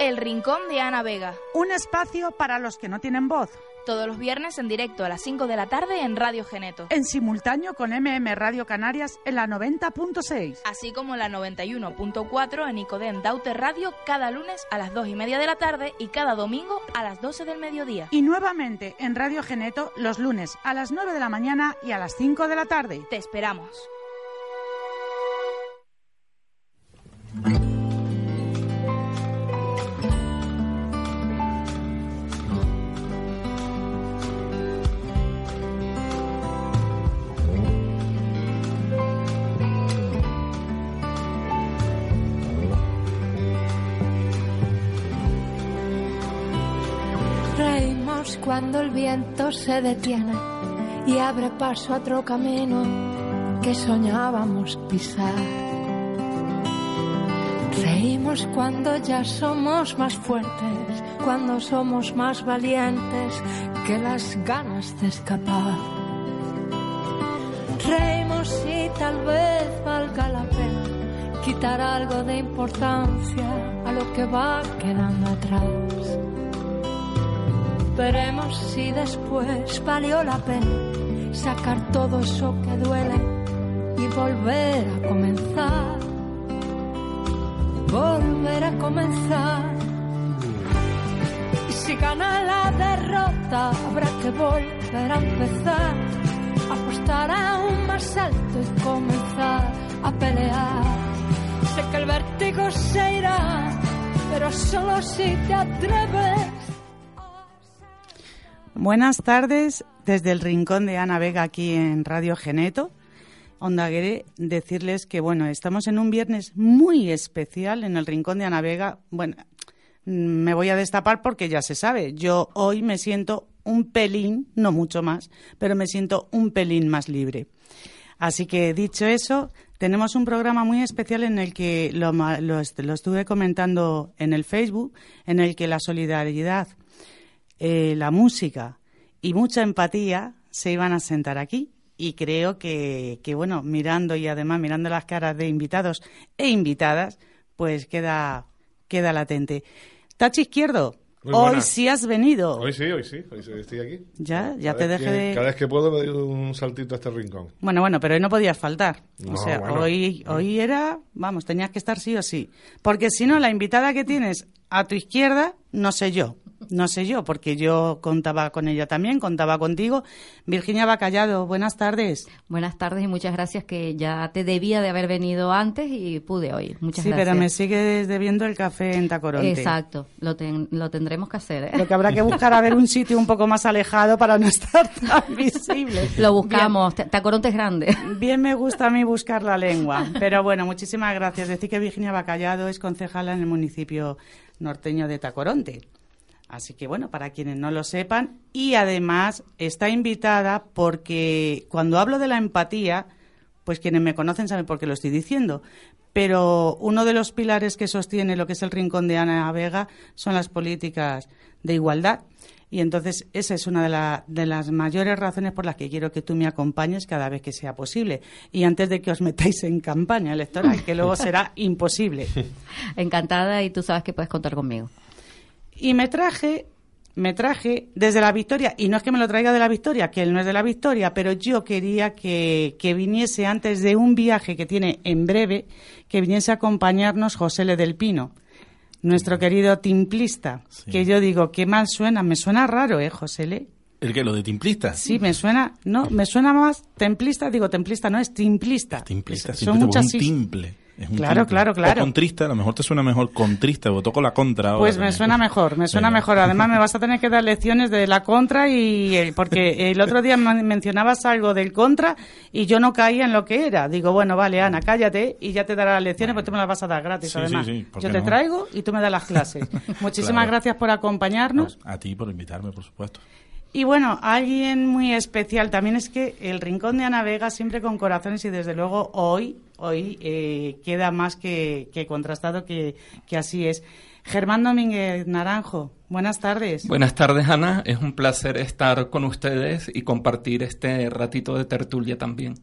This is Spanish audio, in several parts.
El Rincón de Ana Vega. Un espacio para los que no tienen voz. Todos los viernes en directo a las 5 de la tarde en Radio Geneto. En simultáneo con MM Radio Canarias en la 90.6. Así como en la 91.4 en Icodem Daute Radio cada lunes a las 2 y media de la tarde y cada domingo a las 12 del mediodía. Y nuevamente en Radio Geneto los lunes a las 9 de la mañana y a las 5 de la tarde. Te esperamos. Se detiene y abre paso a otro camino que soñábamos pisar. Reímos cuando ya somos más fuertes, cuando somos más valientes que las ganas de escapar. Reímos y tal vez valga la pena quitar algo de importancia a lo que va quedando atrás. Veremos si después valió la pena sacar todo eso que duele y volver a comenzar. Volver a comenzar. Y si gana la derrota, habrá que volver a empezar. Apostar aún más alto y comenzar a pelear. Sé que el vértigo se irá, pero solo si te atreves. Buenas tardes desde el rincón de Ana Vega aquí en Radio Geneto. Ondaguere, decirles que bueno, estamos en un viernes muy especial en el rincón de Ana Vega. Bueno, me voy a destapar porque ya se sabe. Yo hoy me siento un pelín, no mucho más, pero me siento un pelín más libre. Así que dicho eso, tenemos un programa muy especial en el que lo, lo, lo estuve comentando en el Facebook, en el que la solidaridad, eh, la música y mucha empatía se iban a sentar aquí. Y creo que, que, bueno, mirando y además mirando las caras de invitados e invitadas, pues queda, queda latente. Tachi Izquierdo, Muy hoy buenas. sí has venido. Hoy sí, hoy sí, hoy sí, estoy aquí. Ya, ya Cada te dejé que- de... Cada vez que puedo me doy un saltito a este rincón. Bueno, bueno, pero hoy no podías faltar. No, o sea, bueno. hoy, hoy era, vamos, tenías que estar sí o sí. Porque si no, la invitada que tienes a tu izquierda, no sé yo. No sé yo, porque yo contaba con ella también, contaba contigo. Virginia Bacallado, buenas tardes. Buenas tardes y muchas gracias que ya te debía de haber venido antes y pude hoy. Muchas sí, gracias. pero me sigues debiendo el café en Tacoronte. Exacto, lo, ten- lo tendremos que hacer. ¿eh? Lo que habrá que buscar a ver un sitio un poco más alejado para no estar tan visible. Lo buscamos, Ta- Tacoronte es grande. Bien me gusta a mí buscar la lengua. Pero bueno, muchísimas gracias. Decir que Virginia Bacallado es concejala en el municipio norteño de Tacoronte. Así que bueno, para quienes no lo sepan, y además está invitada porque cuando hablo de la empatía, pues quienes me conocen saben por qué lo estoy diciendo. Pero uno de los pilares que sostiene lo que es el rincón de Ana Vega son las políticas de igualdad. Y entonces esa es una de, la- de las mayores razones por las que quiero que tú me acompañes cada vez que sea posible. Y antes de que os metáis en campaña electoral, que luego será imposible. Encantada y tú sabes que puedes contar conmigo. Y me traje, me traje desde la Victoria, y no es que me lo traiga de la Victoria, que él no es de la Victoria, pero yo quería que, que viniese antes de un viaje que tiene en breve, que viniese a acompañarnos José Le del Pino, nuestro querido timplista, que yo digo, qué mal suena, me suena raro, ¿eh, José Le? ¿El que ¿Lo de timplista? Sí, me suena, no, me suena más templista, digo templista, no es timplista. Timplista, Son timplista, muchas es sí- un timple. Es un Claro, claro, claro. O contrista, a lo mejor te suena mejor contrista, o toco la contra. ahora Pues me también. suena mejor, me suena Venga. mejor. Además, me vas a tener que dar lecciones de la contra y eh, porque el otro día men- mencionabas algo del contra y yo no caía en lo que era. Digo, bueno, vale, Ana, cállate y ya te daré las lecciones, porque tú me las vas a dar gratis, Sí, además. sí, sí, ¿por yo te no? traigo y tú me das las clases. Muchísimas Claro. gracias por acompañarnos. A ti por invitarme, por supuesto. Y bueno, alguien muy especial también es que el Rincón de Ana Vega siempre con corazones y desde luego hoy, hoy eh, queda más que, que contrastado que, que así es. Germán Domínguez Naranjo, buenas tardes. Buenas tardes, Ana. Es un placer estar con ustedes y compartir este ratito de tertulia también.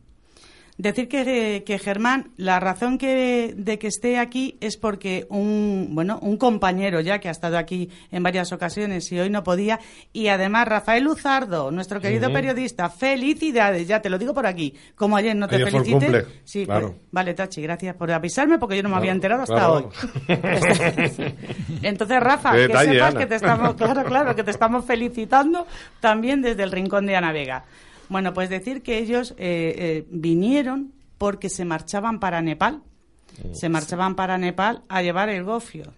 Decir que, que, Germán, la razón que, de que esté aquí es porque un, bueno, un compañero ya que ha estado aquí en varias ocasiones y hoy no podía, y además Rafael Luzardo, nuestro querido periodista, felicidades, ya te lo digo por aquí, como ayer no te Ayer felicité. Sí, claro. pues, vale, Tachi, gracias por avisarme porque yo no me había Claro, enterado hasta claro. hoy. Entonces, Rafa, que sepas Ana. que te estamos, claro, claro, que te estamos felicitando también desde el rincón de Ana Vega. Bueno, pues decir que ellos eh, eh, vinieron porque se marchaban para Nepal. Se marchaban para Nepal a llevar el gofio.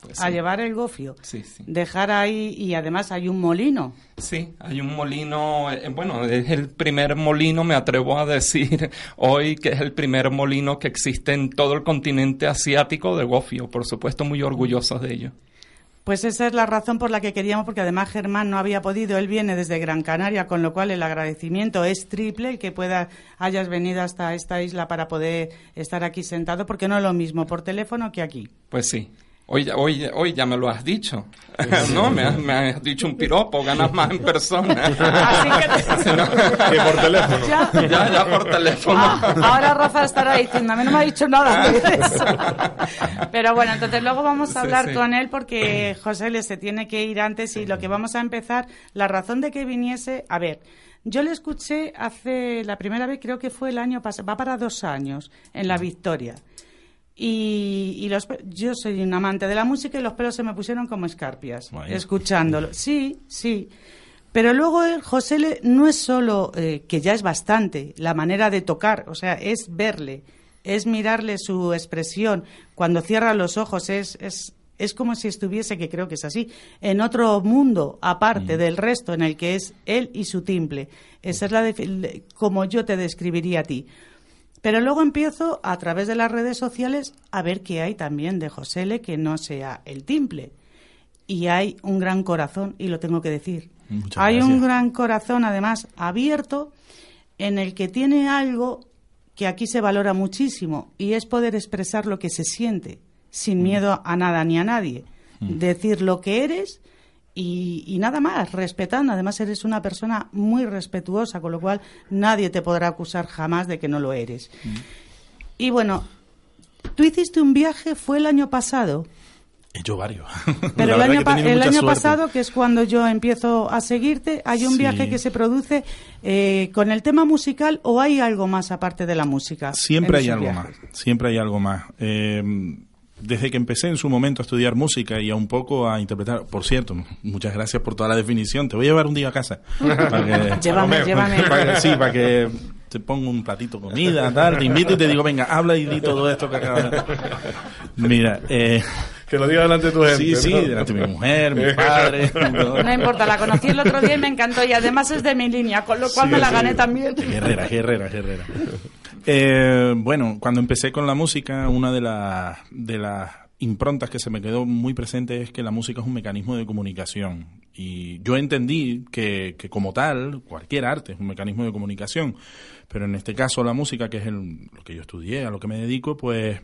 Pues A sí. llevar el gofio. Sí, sí. Dejar ahí, y además hay un molino. Sí, hay un molino, eh, bueno, es el primer molino, me atrevo a decir hoy que es el primer molino que existe en todo el continente asiático de gofio, por supuesto muy orgullosos de ello. Pues esa es la razón por la que queríamos, porque además Germán no había podido, él viene desde Gran Canaria, con lo cual el agradecimiento es triple, el que pueda hayas venido hasta esta isla para poder estar aquí sentado, porque no es lo mismo por teléfono que aquí. Pues sí. Hoy, ya- hoy, hoy ya me lo has dicho. no, me has, me has dicho un piropo, ganas más en persona. Así que Sí, ¿no? Que por teléfono. ya, ya, ya por teléfono. Ah, ahora Rafa estará diciendo, a mí no me ha dicho nada de eso. Pero bueno, entonces luego vamos a Sí, hablar sí. con él porque José le se tiene que ir antes y lo que vamos a empezar, la razón de que viniese, a ver, yo le escuché hace, la primera vez creo que fue el año pasado, va para dos años, en La Victoria. Y, y los, yo soy un amante de la música y los pelos se me pusieron como escarpias, Vaya. escuchándolo. Sí, sí. Pero luego el José le- no es solo, eh, que ya es bastante, la manera de tocar, o sea, es verle, es mirarle su expresión. Cuando cierra los ojos es, es, es como si estuviese, que creo que es así, en otro mundo aparte del resto, en el que es él y su timple. Esa es la como yo te describiría a ti. Pero luego empiezo a través de las redes sociales a ver qué hay también de Josele que no sea el timple. Y hay un gran corazón, y lo tengo que decir. Muchas hay un gran corazón, además, abierto, en el que tiene algo que aquí se valora muchísimo, y es poder expresar lo que se siente, sin miedo a nada ni a nadie. Decir lo que eres y, y nada más, respetando. Además, eres una persona muy respetuosa, con lo cual nadie te podrá acusar jamás de que no lo eres. Y bueno, tú hiciste un viaje, fue el año pasado. He hecho varios. Pero el año, pa- el año pasado, que es cuando yo empiezo a seguirte, hay un Sí. viaje que se produce eh, con el tema musical o hay algo más aparte de la música. Siempre hay algo viajes? más, siempre hay algo más. Eh, desde que empecé en su momento a estudiar música y a un poco a interpretar, por cierto, muchas gracias por toda la definición. Te voy a llevar un día a casa. Para que- Llévame, llévame. para que- sí, para que te ponga un platito de comida, tal, te invito y te digo, venga, habla y di todo esto que acabas de... Mira, eh, Que lo diga delante de tu gente. sí, sí, ¿no? delante de mi mujer, mi padre... todo. No importa, la conocí el otro día y me encantó y además es de mi línea, con lo cual Sí, me la sí. gané también. Guerrera, guerrera, guerrera. Eh, bueno, cuando empecé con la música, una de, las de las improntas que se me quedó muy presente es que la música es un mecanismo de comunicación. Y yo entendí que, que como tal, cualquier arte es un mecanismo de comunicación. Pero en este caso la música, que es el- lo que yo estudié, a lo que me dedico, pues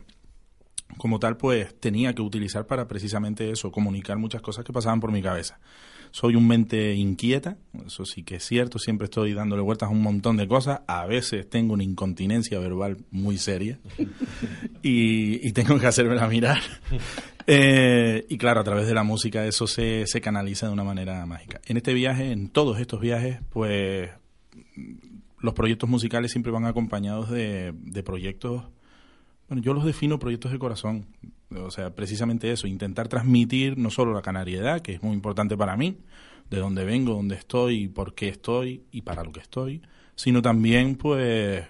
como tal, pues tenía que utilizar para precisamente eso, comunicar muchas cosas que pasaban por mi cabeza. Soy un mente inquieta, eso sí que es cierto, siempre estoy dándole vueltas a un montón de cosas, a veces tengo una incontinencia verbal muy seria y, y tengo que hacérmela mirar. Eh, y claro, a través de la música eso se, se canaliza de una manera mágica. En este viaje, en todos estos viajes, pues los proyectos musicales siempre van acompañados de, de proyectos bueno, yo los defino proyectos de corazón. O sea, precisamente eso, intentar transmitir no solo la canariedad, que es muy importante para mí, de dónde vengo, dónde estoy, por qué estoy y para lo que estoy, sino también, pues,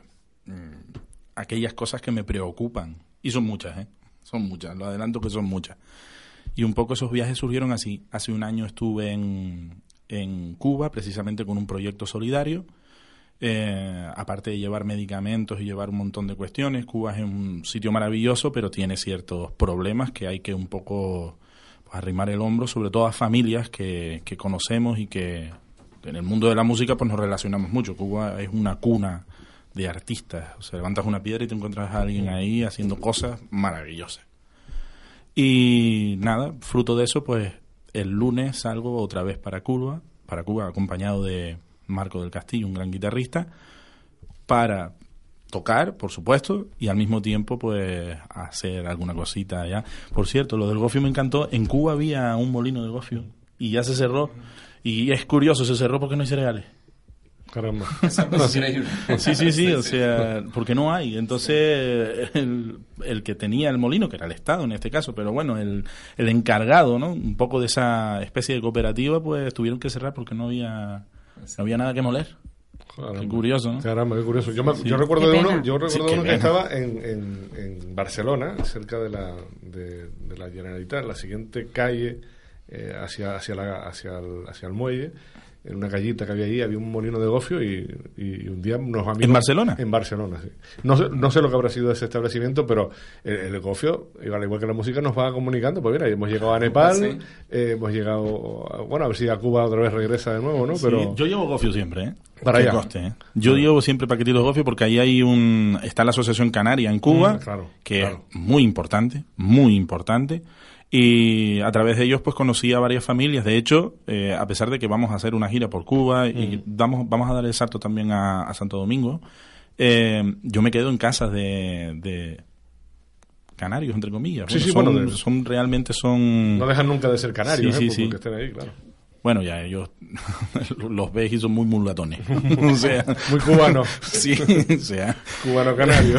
mm, aquellas cosas que me preocupan. Y son muchas, ¿eh? Son muchas, lo adelanto que son muchas. Y un poco esos viajes surgieron así. Hace un año estuve en, en Cuba, precisamente con un proyecto solidario. Eh, aparte de llevar medicamentos y llevar un montón de cuestiones, Cuba es un sitio maravilloso, pero tiene ciertos problemas que hay que un poco pues, arrimar el hombro, sobre todo a familias que, que conocemos y que en el mundo de la música pues nos relacionamos mucho. Cuba es una cuna de artistas. O sea, levantas una piedra y te encuentras a alguien ahí haciendo cosas maravillosas. Y nada, fruto de eso, pues el lunes salgo otra vez para Cuba, para Cuba acompañado de Marco del Castillo, un gran guitarrista, para tocar, por supuesto, y al mismo tiempo, pues, hacer alguna cosita allá. Por cierto, lo del gofio me encantó. En Cuba había un molino de gofio y ya se cerró. Y es curioso, se cerró porque no hay cereales. Caramba. Sí, sí, sí, o sea, porque no hay. Entonces, el, el que tenía el molino, que era el Estado en este caso, pero bueno, el, el encargado, ¿no? Un poco de esa especie de cooperativa, pues tuvieron que cerrar porque no había, no había nada que moler. Caramba. Qué curioso, ¿no? Caramba, qué curioso. Yo, me- yo recuerdo de uno, yo recuerdo Sí, uno que pena. estaba en, en, en Barcelona, cerca de la, de, de la Generalitat, la siguiente calle eh, hacia, hacia, la, hacia, el, hacia el muelle, en una callita que había ahí, había un molino de gofio y, y un día unos amigos... ¿En Barcelona? En Barcelona, sí. No sé, no sé lo que habrá sido ese establecimiento, pero el, el gofio, igual, igual que la música, nos va comunicando. Pues mira, hemos llegado a Nepal, Sí. eh, hemos llegado, a- bueno, a ver si a Cuba otra vez regresa de nuevo, ¿no? Pero... Sí, yo llevo gofio siempre, ¿eh? Para allá. conste, ¿eh? Yo llevo siempre paquetitos gofio porque ahí hay un... Está la Asociación Canaria en Cuba, Mm, claro, que claro. es muy importante, muy importante. Y a través de ellos pues conocí a varias familias. De hecho, eh, a pesar de que vamos a hacer una gira por Cuba y Mm. damos, vamos a dar el salto también a, a Santo Domingo, eh, yo me quedo en casas de... de canarios entre comillas Sí, sí, son, bueno, de- son realmente son No dejan nunca de ser canarios, Sí, ¿eh? sí, porque sí. estén ahí, claro. Bueno, ya ellos los ves y son muy mulatones. o sea, Muy cubano. sí, o sea, Cubano canario.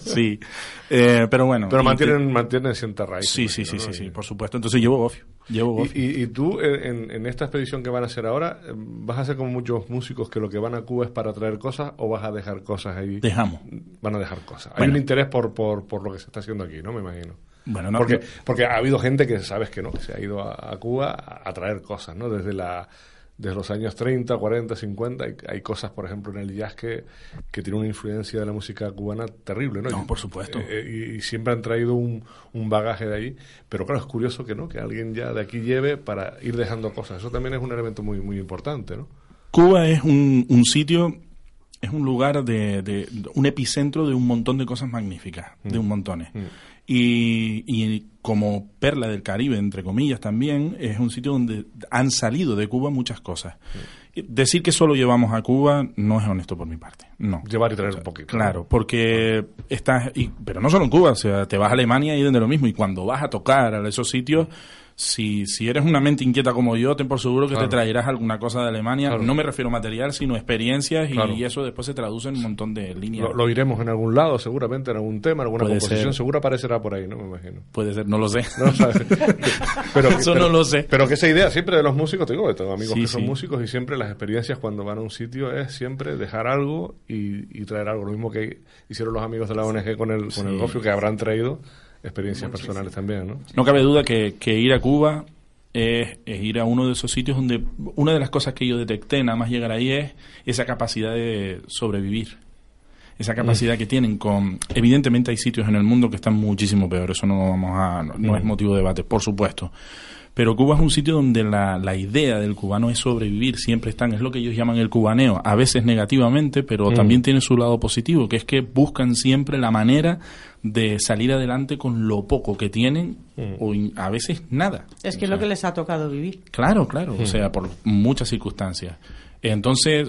sí. Eh, pero bueno. Pero y mantienen, mantienen cierta raíz. Sí, sí, imagino, sí, ¿no? sí, sí, Y- por supuesto. Entonces llevo gofio. Llevo Y, gofio. y- y tú, en, en esta expedición que van a hacer ahora, eh, ¿vas a hacer como muchos músicos que lo que van a Cuba es para traer cosas o vas a dejar cosas ahí? Dejamos. Van a dejar cosas. Hay un interés por, por, por lo que se está haciendo aquí, ¿no? Me imagino. Bueno, no, porque, porque ha habido gente que sabes que no, que se ha ido a, a Cuba a, a traer cosas, ¿no? Desde la desde los años 30, 40, 50, hay, hay cosas, por ejemplo, en el jazz que, que tiene una influencia de la música cubana terrible, ¿no? No, Y- por supuesto. eh, y, y siempre han traído un, un bagaje de ahí, pero claro, es curioso que no, que alguien ya de aquí lleve para ir dejando cosas. Eso también es un elemento muy, muy importante, ¿no? Cuba es un, un sitio, es un lugar de, de- un epicentro de un montón de cosas magníficas, de un montones. Y, y como perla del Caribe, entre comillas, también es un sitio donde han salido de Cuba muchas cosas. Decir que solo llevamos a Cuba no es honesto por mi parte. No. Llevar y traer un poquito. Claro, porque estás, y, pero no solo en Cuba, o sea, te vas a Alemania y de lo mismo, y cuando vas a tocar a esos sitios, si, si eres una mente inquieta como yo, ten por seguro que Claro. te traerás alguna cosa de Alemania, Claro. no me refiero a material, sino experiencias, y, Claro. y eso después se traduce en un montón de líneas. Lo, lo iremos en algún lado, seguramente, en algún tema, en alguna Puede composición, ser. seguro aparecerá por ahí, ¿no? Me imagino. Puede ser, no lo sé. Pero, Eso no lo sé. Pero que esa idea siempre de los músicos, te digo, que tengo amigos Sí, que son sí. músicos y siempre las experiencias cuando van a un sitio es siempre dejar algo y, y traer algo. Lo mismo que hicieron los amigos de la ONG con el, con el gofio, que habrán traído experiencias personales también, ¿no? No cabe duda que, que ir a Cuba es, es ir a uno de esos sitios donde una de las cosas que yo detecté nada más llegar ahí es esa capacidad de sobrevivir. Esa capacidad que tienen con... Evidentemente hay sitios en el mundo que están muchísimo peor, eso no, vamos a, no, no es motivo de debate, por supuesto. Pero Cuba es un sitio donde la, la idea del cubano es sobrevivir, siempre están, es lo que ellos llaman el cubaneo, a veces negativamente, pero también tiene su lado positivo, que es que buscan siempre la manera de salir adelante con lo poco que tienen o in- a veces nada. Es que O es lo que les ha tocado vivir. Claro, claro, o sea, por muchas circunstancias. Entonces,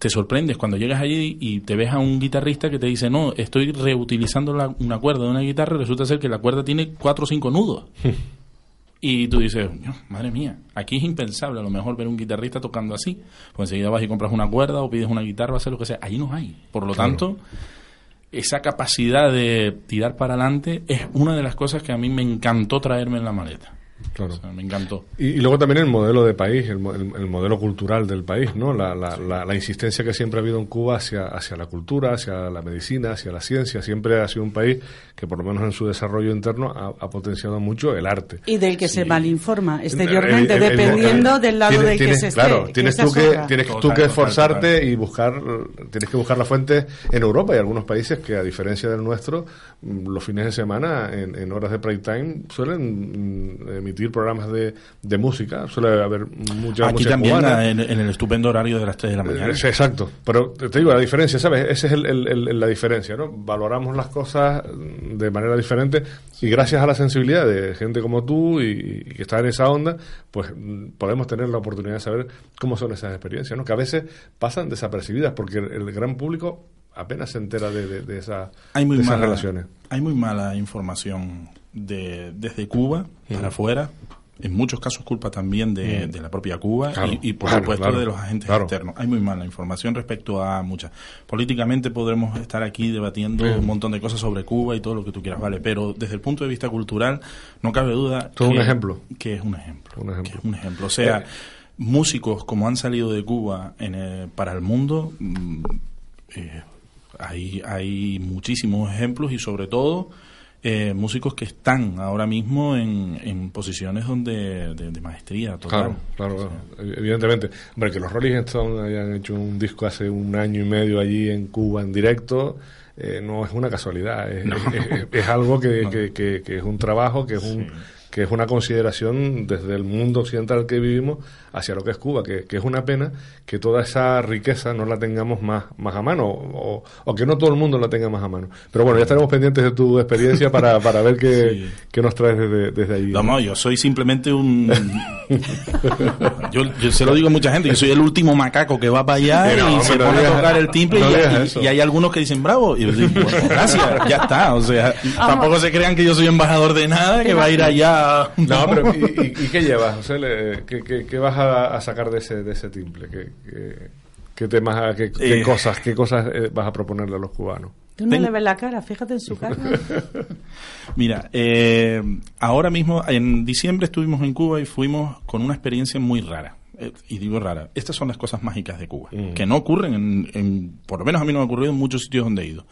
te sorprendes cuando llegas allí y te ves a un guitarrista que te dice, no, estoy reutilizando la- una cuerda de una guitarra y resulta ser que la cuerda tiene cuatro o cinco nudos. Y tú dices, "No, madre mía, aquí es impensable a lo mejor ver un guitarrista tocando así. Pues enseguida vas y compras una cuerda o pides una guitarra o hacer lo que sea. Allí no hay. Por lo Claro. tanto, esa capacidad de tirar para adelante es una de las cosas que a mí me encantó traerme en la maleta. Claro. O sea, me encantó. Y, y luego también el modelo de país, el- el modelo cultural del país, ¿no? La, la, la, la insistencia que siempre ha habido en Cuba hacia, hacia la cultura, hacia la medicina, hacia la ciencia. Siempre ha sido un país que, por lo menos en su desarrollo interno, ha, ha potenciado mucho el arte. Y del que se malinforma exteriormente, El- el- el- dependiendo el- del lado tienes- del que tienes- se esté. Claro, tienes esa tú que, tienes Total, tú que total, esforzarte total. y buscar, tienes que buscar la fuente en Europa y algunos países que, a diferencia del nuestro, mm, los fines de semana, en, en horas de prime time, suelen mm, emitir programas de, de música. Suele haber mucha Aquí música también cubana. en, en el estupendo horario de las 3 de la mañana. Eh, exacto, pero te digo, la diferencia, ¿sabes? Esa es el- el- el- la diferencia, ¿no? Valoramos las cosas de manera diferente y gracias a la sensibilidad de gente como tú y, y que está en esa onda, pues podemos tener la oportunidad de saber cómo son esas experiencias, ¿no? Que a veces pasan desapercibidas porque el, el gran público apenas se entera de, de, de esa, hay muy de esas mala, relaciones. Hay muy mala información de, desde Cuba para afuera. En muchos casos culpa también de, de la propia Cuba Claro, y, y, por claro, supuesto claro, de los agentes externos. Hay muy mala información respecto a muchas. Políticamente podremos estar aquí debatiendo un montón de cosas sobre Cuba y todo lo que tú quieras, vale. Pero desde el punto de vista cultural no cabe duda Todo un que, ejemplo. que es un ejemplo. Un ejemplo. que es un ejemplo. O sea, Eh. músicos como han salido de Cuba en, eh, para el mundo, mm, eh, hay, hay muchísimos ejemplos y sobre todo eh, músicos que están ahora mismo en, en posiciones donde de, de maestría total. Claro, claro, claro. evidentemente. Hombre, que los Rolling Stones hayan hecho un disco hace un año y medio allí en Cuba en directo, eh, no es una casualidad, es, es- es- es algo que, No. que- que- que es un trabajo, que es un. Que es una consideración desde el mundo occidental que vivimos hacia lo que es Cuba, que, que es una pena que toda esa riqueza no la tengamos más, más a mano, o, o que no todo el mundo la tenga más a mano. Pero bueno, ya estaremos pendientes de tu experiencia para, para ver qué, Sí. qué nos traes desde, desde allí. No, no, yo soy simplemente un... yo, yo se lo digo a mucha gente, yo soy el último macaco que va para allá no, y se no pone a tocar el timbre no y- hay algunos que dicen bravo. Y yo digo, bueno, gracias, ya está. O sea, tampoco se crean que yo soy embajador de nada, que va a ir allá... No, pero ¿y, y- y qué llevas, José? ¿Qué, qué, qué vas a, a sacar de ese, de ese timple? ¿Qué, qué, qué temas, qué, qué Eh. cosas, qué cosas eh, vas a proponerle a los cubanos? Tú no Ten- le ves la cara, fíjate en su cara. Mira, eh, ahora mismo, en diciembre estuvimos en Cuba y fuimos con una experiencia muy rara. Eh, y digo rara, estas son las cosas mágicas de Cuba, Mm. que no ocurren, en, en- por lo menos a mí no me ha ocurrido en muchos sitios donde he ido.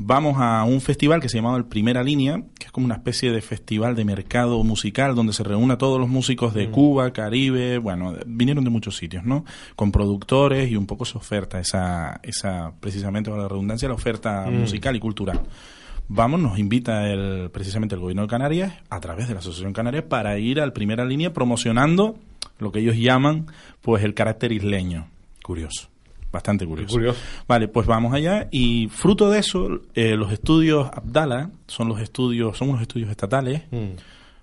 Vamos a un festival que se llamaba el Primera Línea, que es como una especie de festival de mercado musical donde se reúnen a todos los músicos de Cuba, Caribe, bueno, vinieron de muchos sitios, ¿no? Con productores y un poco se oferta esa, esa precisamente con la redundancia, la oferta musical y cultural. Vamos, nos invita el, precisamente el gobierno de Canarias a través de la Asociación Canarias para ir al Primera Línea promocionando lo que ellos llaman pues el carácter isleño. Curioso, bastante curioso. Curioso. Vale, pues vamos allá y fruto de eso, eh, los estudios Abdala son los estudios, son unos estudios estatales.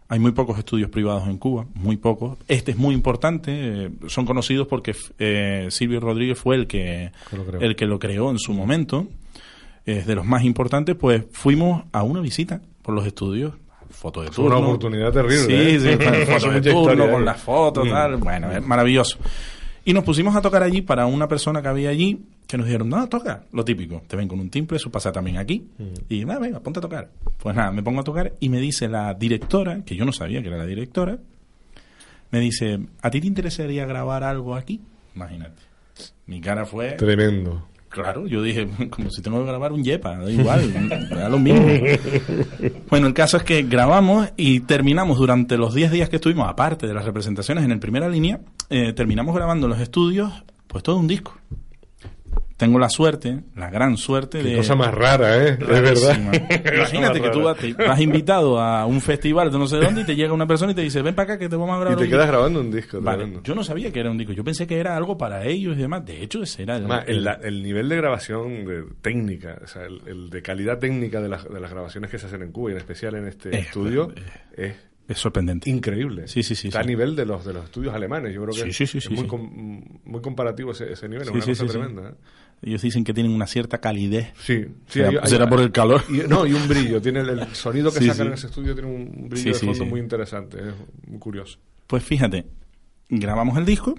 Hay muy pocos estudios privados en Cuba, muy pocos. Este es muy importante, eh, son conocidos porque eh, Silvio Rodríguez fue el que, Que lo creó. el que lo creó en su momento. Es de los más importantes, pues fuimos a una visita por los estudios, foto de Es una turno. oportunidad terrible, Sí, ¿eh? sí, foto de turno, con ¿eh? las fotos, Mm. tal. Bueno, es maravilloso. Y nos pusimos a tocar allí para una persona que había allí que nos dijeron, no, toca, lo típico, te ven con un timbre, eso pasa también aquí. Y nada, venga, ponte a tocar. Pues nada, me pongo a tocar y me dice la directora, que yo no sabía que era la directora, me dice, ¿a ti te interesaría grabar algo aquí? Imagínate. Mi cara fue... Tremendo. Claro, yo dije, como si tengo que grabar un yepa, da igual, da lo mismo. Bueno, el caso es que grabamos y terminamos durante los 10 días que estuvimos, aparte de las representaciones en el primera línea, eh, terminamos grabando en los estudios, pues todo un disco. Tengo la suerte, la gran suerte Qué de... cosa más rara, ¿eh? Es verdad. Imagínate que tú vas, te- vas invitado a un festival de no sé dónde y te llega una persona y te dice, ven para acá que te vamos a Y grabar te un quedas disco". grabando un disco. Vale, yo no sabía que era un disco, yo pensé que era algo para ellos y demás. De hecho, ese era el, Además, el, el- la- el nivel de grabación de técnica, o sea, el, el de calidad técnica de las, de las grabaciones que se hacen en Cuba y en especial en este estudio eh, es es sorprendente. increíble. Sí, sí, sí, Está sí. a nivel de los de los estudios alemanes. Yo creo que Sí, es, sí, sí, es sí, muy, sí. com- muy comparativo ese, ese nivel. Sí, es una sí, cosa sí, sí. tremenda. ¿eh? Ellos dicen que tienen una cierta calidez. Sí, sí. Será- será por el calor. Y, no, y un brillo. Tiene el, el sonido que Sí, sacan sí. en ese estudio tiene un brillo de fondo muy interesante. Es muy curioso. Pues fíjate, grabamos el disco.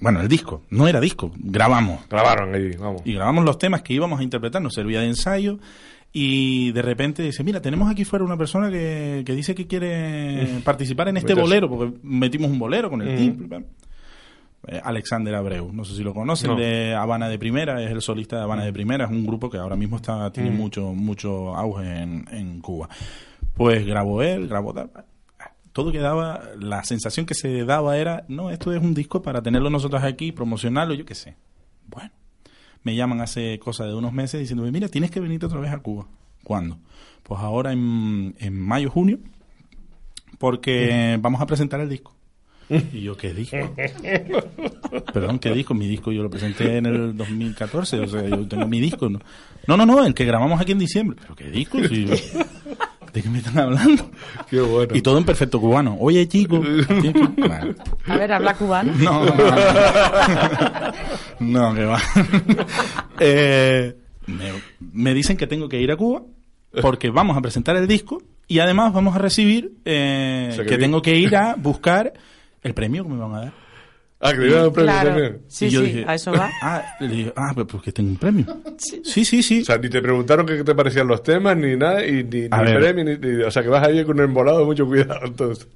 Bueno, el disco, no era disco, grabamos. Grabaron ahí, vamos. Y grabamos los temas que íbamos a interpretar, nos servía de ensayo. Y de repente dice, mira, tenemos aquí fuera una persona que, que dice que quiere participar en este bolero, porque metimos un bolero con el Mm. timbre. Eh, Alexander Abreu, no sé si lo conocen, No. de Habana de Primera, es el solista de Habana de Primera, es un grupo que ahora mismo está tiene Mm. mucho mucho auge en, en Cuba. Pues grabó él, grabó tal. Todo quedaba, la sensación que se daba era, no, esto es un disco para tenerlo nosotros aquí, promocionarlo, yo qué sé. Bueno, me llaman hace cosa de unos meses diciéndome, mira, tienes que venirte otra vez a Cuba. ¿Cuándo? Pues ahora en, en mayo, junio, porque vamos a presentar el disco. Y yo, ¿qué disco? Perdón, ¿qué disco? Mi disco yo lo presenté en el 2014, o sea, yo tengo mi disco. No, no, no, no, el que grabamos aquí en diciembre. ¿Pero qué disco? Si- ¿De qué me están hablando? Qué bueno. Y todo en perfecto cubano. Oye, chico. tienes que- Vale. A ver, habla cubano. No, no, no. No, que va. Eh, me, me dicen que tengo que ir a Cuba porque vamos a presentar el disco y además vamos a recibir eh, O sea, que tengo que ir a buscar el premio que me van a dar. Ah, que le iban a dar premio Claro. también. Sí, Y yo sí, dije, a eso va. Ah, le digo, ah, pues porque tengo un premio. Sí, sí, sí. O sea, ni te preguntaron qué te parecían los temas, ni nada, y ni, A ni ver. premio, ni, ni- O sea, que vas ahí con un embolado mucho cuidado, entonces.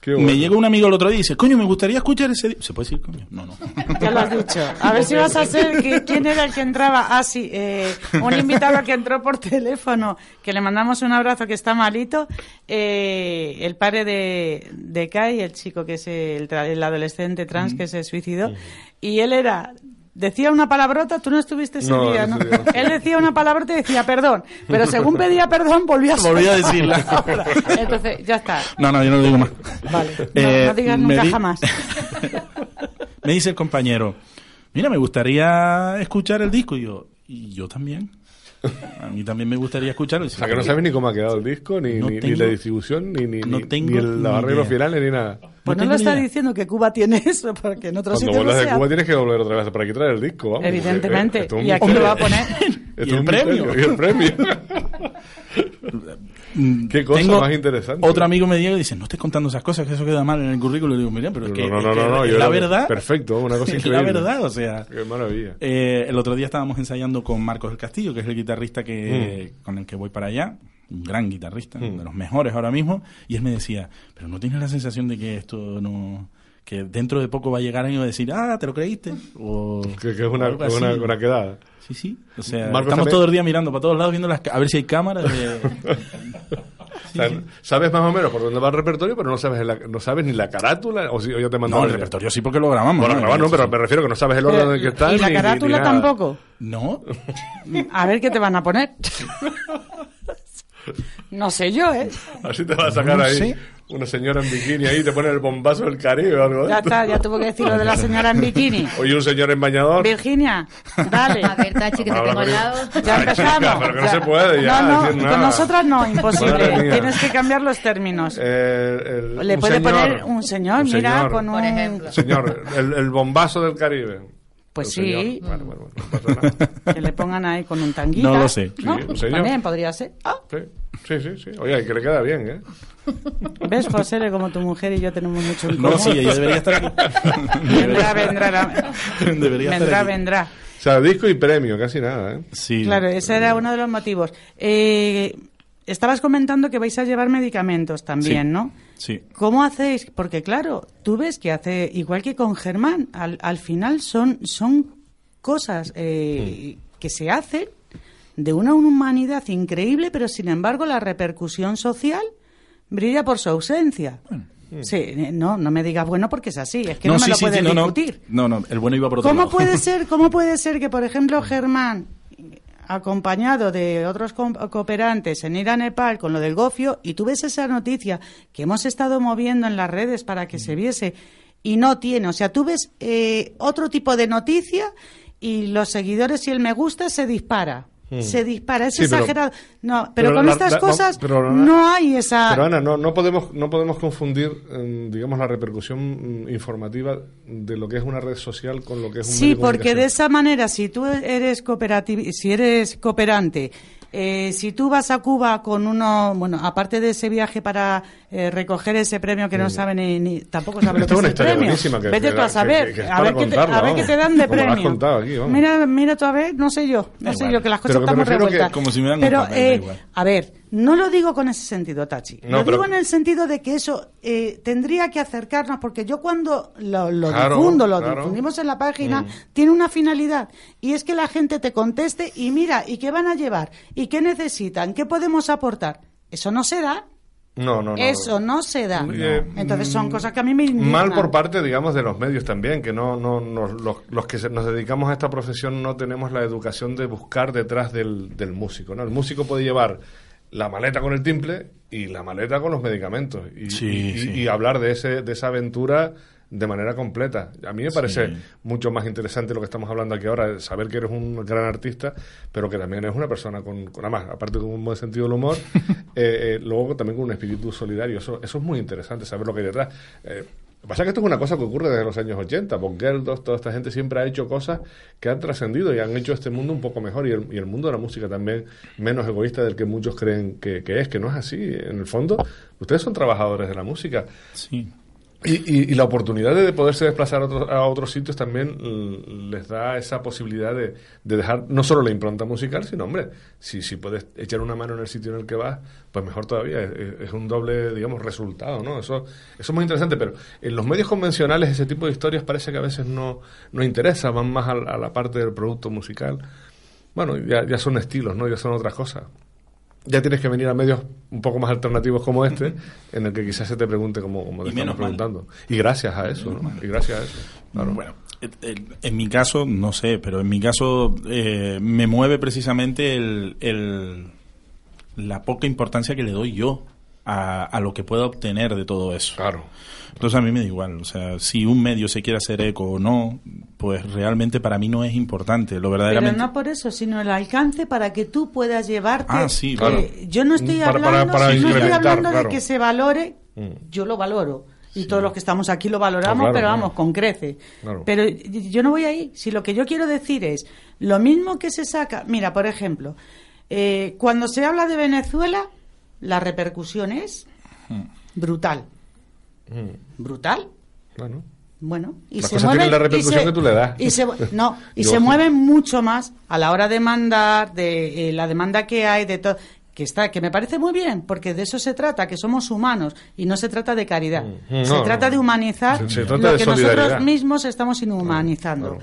Qué bueno. Me llega un amigo el otro día y dice, coño, me gustaría escuchar ese... di-". ¿Se puede decir coño? No, no. Ya lo has dicho. A ver si vas a ser. que- ¿Quién era el que entraba? Ah, sí, eh, un invitado que entró por teléfono, que le mandamos un abrazo, que está malito. eh, el padre de, de Kai, el chico que es el, el adolescente trans que se suicidó. Y él era. Decía una palabrota, tú no estuviste ese No, día, ¿no? ese día. Él decía una palabrota y decía perdón, pero según pedía perdón volvía a, Volvía a decirla. Entonces, ya está. No, no, yo no lo digo más. Vale. No, Eh, no digas me nunca di- jamás. me dice el compañero, mira, me gustaría escuchar el disco. Y yo, y yo también. A mí también me gustaría escucharlo. O sea, que no sabes ni cómo ha quedado el disco, ni, No ni, ni tengo- la distribución, ni, ni, no ni- tengo ni el- ni los arreglos finales, ni nada. Pues no, tengo lo está idea. diciendo que Cuba tiene eso, porque en otros Cuando sitios vuelvas no de Cuba tienes que volver otra vez para aquí traer el disco, vamos. Evidentemente. Esto Y aquí lo va a poner. Y es el un premio. Y el premio. Qué cosa tengo más interesante. Otro amigo me llega y dice, no estés contando esas cosas, que eso queda mal en el currículum. Le digo, mira, pero es que, no, no, es no, que no, yo la verdad. Perfecto, una cosa Es la increíble. verdad, o sea... Qué maravilla. Eh, el otro día estábamos ensayando con Marcos del Castillo, que es el guitarrista que, Mm. con el que voy para allá, un gran guitarrista, uno de los mejores ahora mismo, y él me decía, pero no tienes la sensación de que esto no que dentro de poco va a llegar alguien y va a decir, ah, ¿te lo creíste? O, Que, que es una, o una, una quedada. Sí, sí. O sea, Marcos estamos también- todo el día mirando para todos lados, viendo las, a ver si hay cámaras. de- O sea, sabes más o menos por dónde va el repertorio, pero no sabes, la- no sabes ni la carátula, o si o yo te mando No, el repertorio sí porque lo grabamos. Bueno, ¿no? grabar no, pero me refiero que no sabes el orden en el que está. ¿Y la ni- ni- ni carátula tampoco? No, A ver qué te van a poner. No sé yo, ¿eh? Así te va a sacar No ahí sé. una señora en bikini ahí y te pone el bombazo del Caribe o algo de Ya está, ya tuvo que decir lo de la señora en bikini. Oye, un señor en bañador. Virginia, dale. A ver, Tachi, que te Habla tengo al lado. Ya empezamos. chica, pero que no se puede ya No, no, con nosotras no, imposible. Tienes que cambiar los términos. Eh, el- Le puede señor. poner un señor, mira, señor. con un... Por ejemplo. Señor, el, el bombazo del Caribe. Pues sí. señor. Bueno, bueno, bueno, no pasa nada. Que le pongan ahí con un tanguita. No lo sé. ¿no? Sí, un señor. También podría ser. Ah, Sí, sí, sí, sí. Oye, que le queda bien, ¿eh? ¿Ves, José? Como tu mujer y yo tenemos mucho en no, sí, ella debería estar aquí. Vendrá, vendrá. la- Debería estar vendrá, aquí. vendrá. O sea, disco y premio, casi nada, ¿eh? Sí. Claro, ese era uno de los motivos. Eh, estabas comentando que vais a llevar medicamentos también, Sí. ¿no? Sí. ¿Cómo hacéis? Porque claro, tú ves que hace, igual que con Germán, al, al final son, son cosas eh, que se hacen de una humanidad increíble, pero sin embargo la repercusión social brilla por su ausencia. Sí, eh, no, no me digas bueno porque es así, es que no, me sí, lo puedes sí, no, no. discutir. No, no, el bueno iba por otro ¿Cómo lado. puede ser, cómo puede ser que, por ejemplo, Germán, acompañado de otros cooperantes en ir a Nepal con lo del gofio, y tú ves esa noticia que hemos estado moviendo en las redes para que se viese y no tiene, o sea, tú ves eh, otro tipo de noticia y los seguidores y el me gusta se dispara. Se dispara, es Sí, pero- exagerado. no, pero, pero con la- estas la- no, cosas pero no, hay esa. Pero Ana, no, no podemos no podemos confundir, eh, digamos, la repercusión mm, informativa de lo que es una red social con lo que es un Sí, medio de porque de esa manera, si tú eres cooperativ si eres cooperante, eh, si tú vas a Cuba con uno, bueno, aparte de ese viaje para eh, recoger ese premio que no sabe ni, ni- tampoco sabe lo que es el premio, que- vete tú a saber, que- que es a ver qué te, contarla, a ver qué te dan de Como premio. aquí, mira, mira tú a ver, no sé yo, no sé igual. yo que las cosas Pero están muy revueltas. como si me dan un Pero papel, eh, igual. a ver, no lo digo con ese sentido, Tachi. No, lo pero- digo en el sentido de que eso eh, tendría que acercarnos, porque yo cuando lo, lo Claro, difundo, lo claro. difundimos en la página, Mm. tiene una finalidad y es que la gente te conteste y mira, ¿y qué van a llevar? ¿Y qué necesitan? ¿Qué podemos aportar? Eso no se da. No, no, no. Eso no se da. Eh, Entonces son cosas que a mí me indignan. Mal por parte, digamos, de los medios también, que no, no, no- los, los que nos dedicamos a esta profesión no tenemos la educación de buscar detrás del, del músico, ¿no? El músico puede llevar la maleta con el timple y la maleta con los medicamentos y, Sí, y- sí. y hablar de, ese, de esa aventura de manera completa. A mí me parece Sí. mucho más interesante lo que estamos hablando aquí ahora, saber que eres un gran artista, pero que también eres una persona con, con además, aparte con un buen sentido del humor, eh, eh, luego también con un espíritu solidario. Eso, eso es muy interesante, saber lo que hay detrás. Eh, que pasa que esto es una cosa que ocurre desde los años 80. Bob Geldof, toda esta gente siempre ha hecho cosas que han trascendido y han hecho este mundo un poco mejor y el, y el mundo de la música también menos egoísta del que muchos creen que, que es, que no es así. En el fondo, ustedes son trabajadores de la música. Sí. Y, y- la oportunidad de poderse desplazar a, otros- a otros sitios también les da esa posibilidad de, de dejar no solo la impronta musical, sino, hombre, si, si puedes echar una mano en el sitio en el que vas, pues mejor todavía. Es, un doble, digamos, resultado, ¿no? Eso, eso es muy interesante, pero en los medios convencionales ese tipo de historias parece que a veces no, no interesa, van más a, a la parte del producto musical. Bueno, ya, ya son estilos, ¿no? Ya son otras cosas ya tienes que venir a medios un poco más alternativos como este, en el que quizás se te pregunte como, como te Y estamos mal. preguntando. Y gracias a eso, ¿no? Y gracias a eso. Claro. Bueno, en mi caso, no sé, pero en mi caso eh, me mueve precisamente el, el- la poca importancia que le doy yo a, a lo que pueda obtener de todo eso. Claro. Entonces a mí me da igual, o sea, si un medio se quiere hacer eco o no, pues realmente para mí no es importante. Lo Pero verdaderamente... no por eso, sino el alcance para que tú puedas llevarte. Ah, sí, eh, claro. Yo no estoy Para- para- hablando, para no estoy hablando claro. de que se valore, Mm. yo lo valoro. Y todos los que estamos aquí lo valoramos, Claro, pero claro. vamos, con crece. Claro. Pero yo no voy ahí. Si lo que yo quiero decir es lo mismo que se saca. Mira, por ejemplo, eh, cuando se habla de Venezuela, la repercusión es brutal. Mm. Brutal. Bueno. Bueno, y Las se cosas mueven la y repercusión se- que tú le das. Y se, no, y Yo- se mueven mucho más a la hora de mandar, de eh, la demanda que hay, de todo. Que está, que me parece muy bien, porque de eso se trata, que somos humanos y no se trata de caridad. Mm, se no, trata no. de humanizar Se- se trata lo de que nosotros mismos estamos inhumanizando.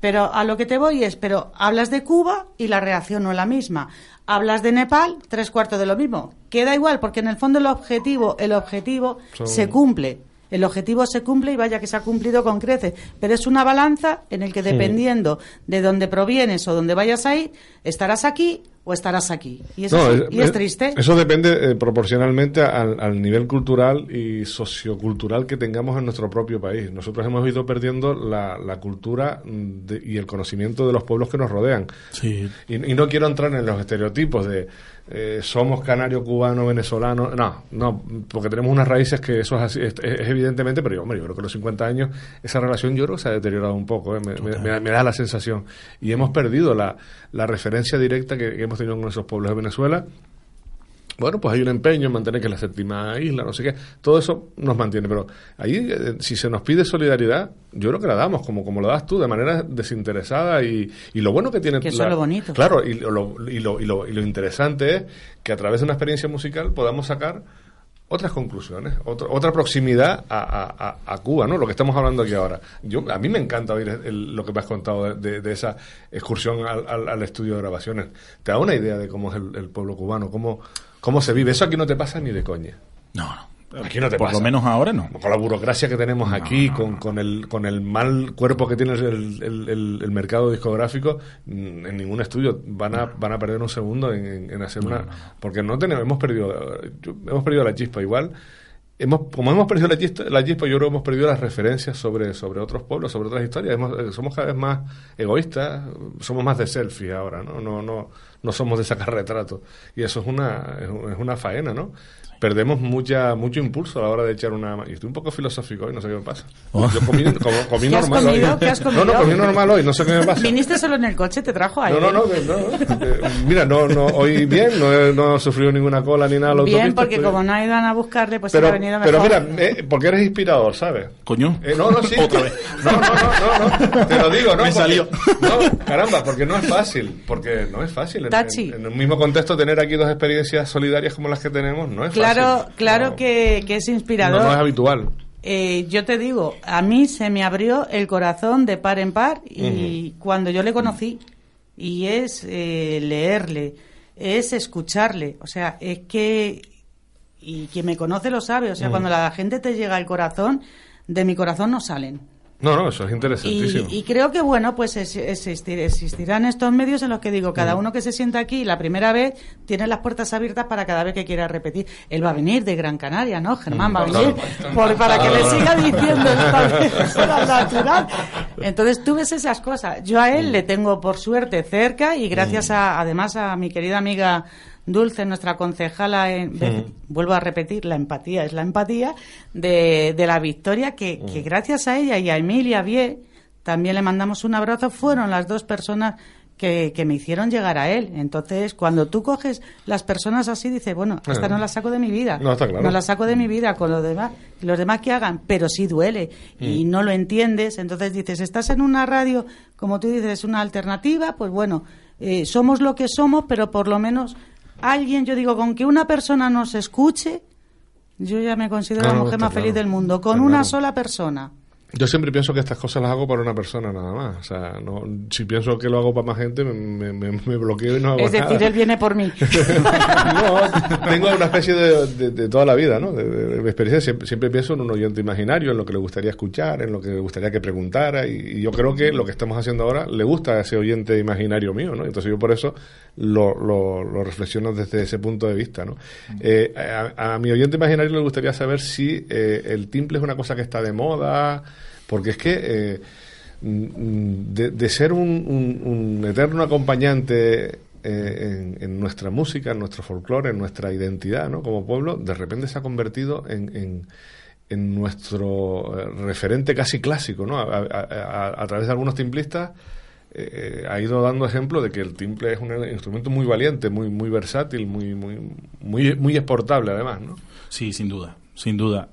Pero a lo que te voy es, pero hablas de Cuba y la reacción no es la misma. Hablas de Nepal, tres cuartos de lo mismo. Queda igual, porque en el fondo el objetivo, el objetivo se cumple. El objetivo se cumple y vaya que se ha cumplido con creces. Pero es una balanza en el que dependiendo de dónde provienes o dónde vayas a ir, estarás aquí o estarás aquí. Y eso No, es- y es es- triste. Eso depende eh, proporcionalmente al, al nivel cultural y sociocultural que tengamos en nuestro propio país. Nosotros hemos ido perdiendo la, la cultura mm, de- y el conocimiento de los pueblos que nos rodean. Sí, Y, y no quiero entrar en los estereotipos de eh, somos canario, cubano, venezolano. No, no, porque tenemos unas raíces que eso es así, es, es evidentemente, pero yo, hombre, yo creo que a los 50 años esa relación yo creo que se ha deteriorado un poco, ¿eh? me, me- me da- me da la sensación. Y hemos perdido la, la referencia directa que, que hemos tenido con esos pueblos de Venezuela. Bueno, pues hay un empeño en mantener que es la séptima isla, no sé qué. Todo eso nos mantiene. Pero ahí, eh, si se nos pide solidaridad, yo creo que la damos, como, como lo das tú, de manera desinteresada. Y, y lo bueno que tiene. Que eso es lo bonito. Claro, y lo, y, lo, y, lo, y lo interesante es que a través de una experiencia musical podamos sacar otras conclusiones, otro- otra proximidad a, a- a- Cuba, ¿no? Lo que estamos hablando aquí ahora. Yo, a mí me encanta oír el- lo que me has contado de, de- esa excursión al, al- al estudio de grabaciones. Te da una idea de cómo es el, el pueblo cubano, cómo, cómo se vive. Eso aquí no te pasa ni de coña. no, no. Aquí no te Por pasa. lo menos ahora no. Con la burocracia que tenemos aquí, con, con, el, con el mal cuerpo que tiene el, el- el- el mercado discográfico, mm, en ningún estudio van a, van a perder un segundo en, hacer una... Porque no tenemos, hemos perdido, hemos perdido la chispa igual. Hemos, como hemos perdido la chispa, la chispa, yo creo que hemos perdido las referencias sobre, sobre otros pueblos, sobre otras historias. Hemos- eh, somos cada vez más egoístas, somos más de selfie ahora, ¿no? No, no, no somos de sacar retratos. Y eso es una, es un- es una faena, ¿no? Perdemos mucha, mucho impulso a la hora de echar una... Y estoy un poco filosófico hoy, no sé qué me pasa. Oh. Yo comí, como- comí ¿Qué has normal comido? hoy. ¿Qué has No, no, comí normal hoy, no sé qué me pasa. Viniste solo en el coche, te trajo ahí. No, no, no, no. Eh, Mira, no, no, hoy bien, no he, no he sufrido ninguna cola ni nada. la Bien, porque estoy- como no ha ido a buscarle, pues pero, ha venido pero mejor. mira, eh, porque eres inspirador, ¿sabes? Coño. Eh, no, no, sí. Otra vez. No, no, no, no, no, te lo digo, ¿no? Me Porque- salió. No, caramba, porque no es fácil, porque no es fácil. En, Tachi. en, en un mismo contexto tener aquí dos experiencias solidarias como las que tenemos, no es Claro, fácil. Claro No, que, que es no, inspirador. no es habitual. Eh, yo te digo, a mí se me abrió el corazón de par en par y cuando yo le conocí, y es eh, leerle, es escucharle, o sea, es que, y quien me conoce lo sabe, o sea, cuando la gente te llega al corazón, de mi corazón no salen. No, no, eso es Y, interesantísimo. y creo que, bueno, pues es- existir- existirán estos medios en los que digo, cada uno que se sienta aquí la primera vez tiene las puertas abiertas para cada vez que quiera repetir. Él va a venir de Gran Canaria, ¿no? Germán va a venir por- para que le siga diciendo esto era natural. Entonces tú ves esas cosas. Yo a él le tengo, por suerte, cerca y gracias a, además a mi querida amiga Dulce, nuestra concejala, en- de- vuelvo a repetir, la empatía es la empatía de, de la victoria, que, que gracias a ella y a Emilia Vie, también le mandamos un abrazo, fueron las dos personas que, que me hicieron llegar a él. Entonces, cuando tú coges las personas así, dices, bueno, esta Eh. no la saco de mi vida. No, está claro. saco de mi vida con los demás, los demás que hagan, pero sí duele y Mm. no lo entiendes. Entonces dices, estás en una radio, como tú dices, una alternativa, pues bueno, eh, somos lo que somos, pero por lo menos alguien, yo digo, con que una persona nos escuche, yo ya me considero la mujer más feliz del mundo, con una sola persona. Yo siempre pienso que estas cosas las hago para una persona nada más. O sea, no, si pienso que lo hago para más gente, me, me- me- bloqueo y no hago Es decir, nada. él viene por mí. no, tengo una especie de, de- de toda la vida, ¿no? De, de- experiencia siempre, siempre pienso en un oyente imaginario, en lo que le gustaría escuchar, en lo que le gustaría que preguntara y, y yo creo que lo que estamos haciendo ahora le gusta a ese oyente imaginario mío, ¿no? Entonces yo por eso lo, lo- lo reflexiono desde ese punto de vista, ¿no? Eh, a, a mi oyente imaginario le gustaría saber si eh, el timple es una cosa que está de moda, porque es que... eh, mm, de, ser un, un- eterno acompañante eh, en, nuestra música, en nuestro folclore, en nuestra identidad ¿no? como pueblo, de repente se ha convertido en, en- nuestro eh, referente casi clásico. ¿no? A, través de algunos timplistas ha ido dando ejemplo de que el timple es un instrumento muy valiente, muy, muy versátil, muy, muy, muy, muy exportable además. ¿no? Sí, sin duda, sin duda.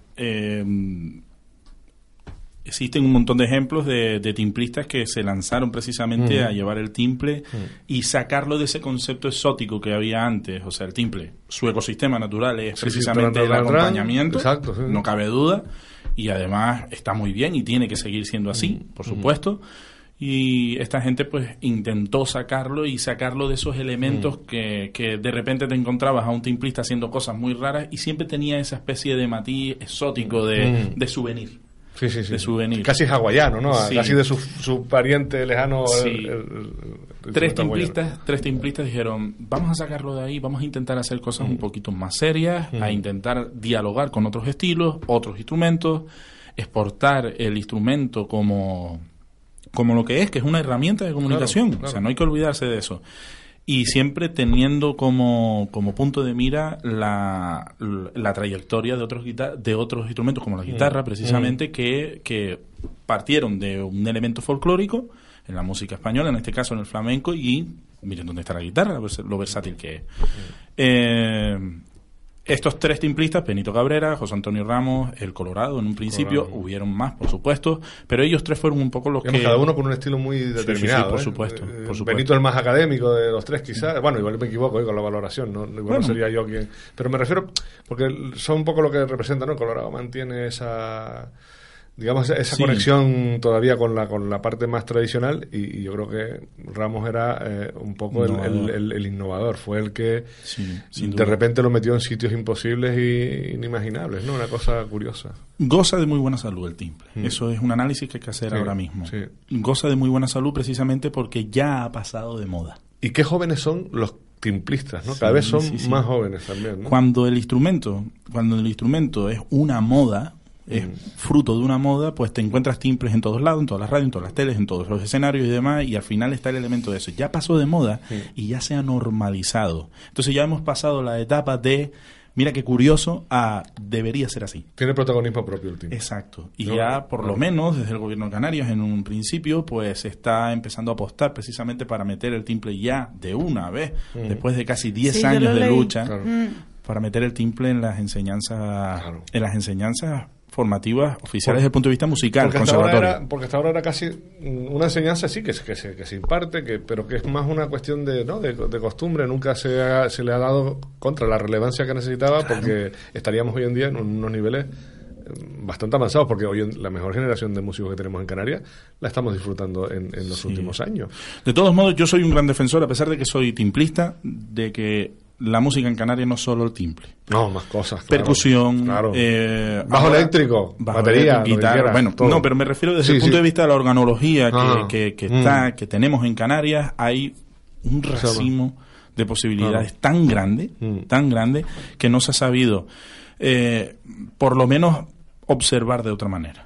Existen un montón de ejemplos de, de timplistas que se lanzaron precisamente Ujú. a llevar el timple y sacarlo de ese concepto exótico que había antes. O sea, el timple, su ecosistema natural es Sí, precisamente el acompañamiento, Exacto, sí. no cabe duda. Y además está muy bien y tiene que seguir siendo así, por supuesto. Y esta gente pues intentó sacarlo y sacarlo de esos elementos que, que de repente te encontrabas a un timplista haciendo cosas muy raras y siempre tenía esa especie de matiz exótico de, Mm. de souvenir. Sí, sí, sí. De souvenir. Casi hawaiano, ¿no? Casi de su, su pariente lejano. Sí. el- el- el- el Tres hawaiano. timplistas, tres timplistas dijeron, vamos a sacarlo de ahí, vamos a intentar hacer cosas un poquito más serias, a intentar dialogar con otros estilos, otros instrumentos, exportar el instrumento como, como lo que es, que es una herramienta de comunicación. claro. O sea, no hay que olvidarse de eso. Y siempre teniendo como, como punto de mira la, la trayectoria de otros, de otros instrumentos, como la guitarra, precisamente, que, que partieron de un elemento folclórico en la música española, en este caso en el flamenco, y miren dónde está la guitarra, lo vers- lo versátil que es. Eh, estos tres timplistas, Benito Cabrera, José Antonio Ramos, El Colorado, en un principio, Colorado. hubieron más, por supuesto, pero ellos tres fueron un poco los Digamos, que... cada uno con un estilo muy sí, determinado. por ¿eh? supuesto, Eh, por supuesto. Benito el más académico de los tres, quizás. Bueno, igual me equivoco eh, con la valoración, ¿no? Igual Bueno. no sería yo quien. Pero me refiero, porque son un poco lo que representa, ¿no? El Colorado mantiene esa. Digamos, esa Sí. conexión todavía con la con la parte más tradicional y, y yo creo que Ramos era eh, un poco el, el- Innovador. el- el innovador, fue el que Sí, de duda. repente lo metió en sitios imposibles e inimaginables, ¿no? Una cosa curiosa. Goza de muy buena salud el timple. Mm. Eso es un análisis que hay que hacer Sí, ahora mismo. sí. Goza de muy buena salud precisamente porque ya ha pasado de moda. Y qué jóvenes son los timplistas, ¿no? Cada vez son más jóvenes también, ¿no? Cuando el instrumento, cuando el instrumento es una moda, es fruto de una moda, pues te encuentras timples en todos lados, en todas las radios, en todas las teles, en todos los escenarios y demás, y al final está el elemento de eso. Ya pasó de moda y ya se ha normalizado. Entonces ya hemos pasado la etapa de, mira qué curioso, a debería ser así. Tiene protagonismo propio el timple. Exacto. Y No, ya, por no. lo menos, desde el gobierno de Canarias, en un principio, pues se está empezando a apostar precisamente para meter el timple ya de una vez, después de casi 10 Sí, yo años de lucha, Claro. Mm. para meter el timple en las enseñanzas, Claro. en las enseñanzas formativas oficiales desde el punto de vista musical, Porque hasta, era, porque hasta ahora era casi una enseñanza, sí, que, se- que, se, que se imparte, que, pero que es más una cuestión de, ¿no? de, de costumbre. Nunca se, ha- se le ha dado contra la relevancia que necesitaba, porque estaríamos hoy en día en unos niveles eh, bastante avanzados, porque hoy en- la mejor generación de músicos que tenemos en Canarias la estamos disfrutando en, en los Sí. últimos años. De todos modos, yo soy un gran defensor, a pesar de que soy timplista, de que la música en Canarias no es solo el timple. No, más cosas. claro. percusión, Claro. eh, Bajo ahora- eléctrico, bajo batería, eléctrico, guitarra, quieras, bueno, todo. no, pero me refiero desde Sí, el punto sí. de vista de la organología que, Ah, que, que mm. está, que tenemos en Canarias, hay un racimo de posibilidades tan grande, Mm. tan grande, que no se ha sabido, eh, por lo menos, observar de otra manera.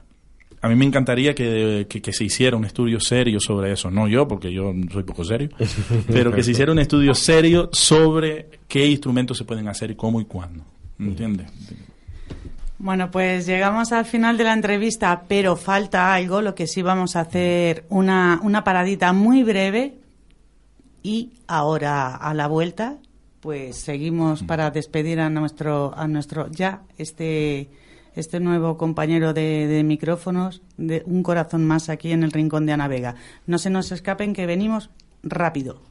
A mí me encantaría que, que, se hiciera un estudio serio sobre eso, no yo, porque yo soy poco serio, pero que se hiciera un estudio serio sobre qué instrumentos se pueden hacer, cómo y cuándo. ¿Entiendes? Bueno, pues llegamos al final de la entrevista, pero falta algo, lo que sí vamos a hacer una, una paradita muy breve y ahora a la vuelta, pues seguimos para despedir a nuestro, a nuestro ya este este nuevo compañero de, micrófonos, de un corazón más aquí en el rincón de Ana Vega. No se nos escapen que venimos rápido.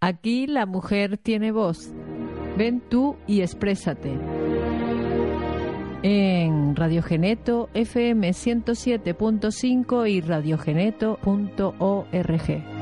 Aquí la mujer tiene voz. Ven tú y exprésate. En Radiogeneto FM 107.5 y radiogeneto.org.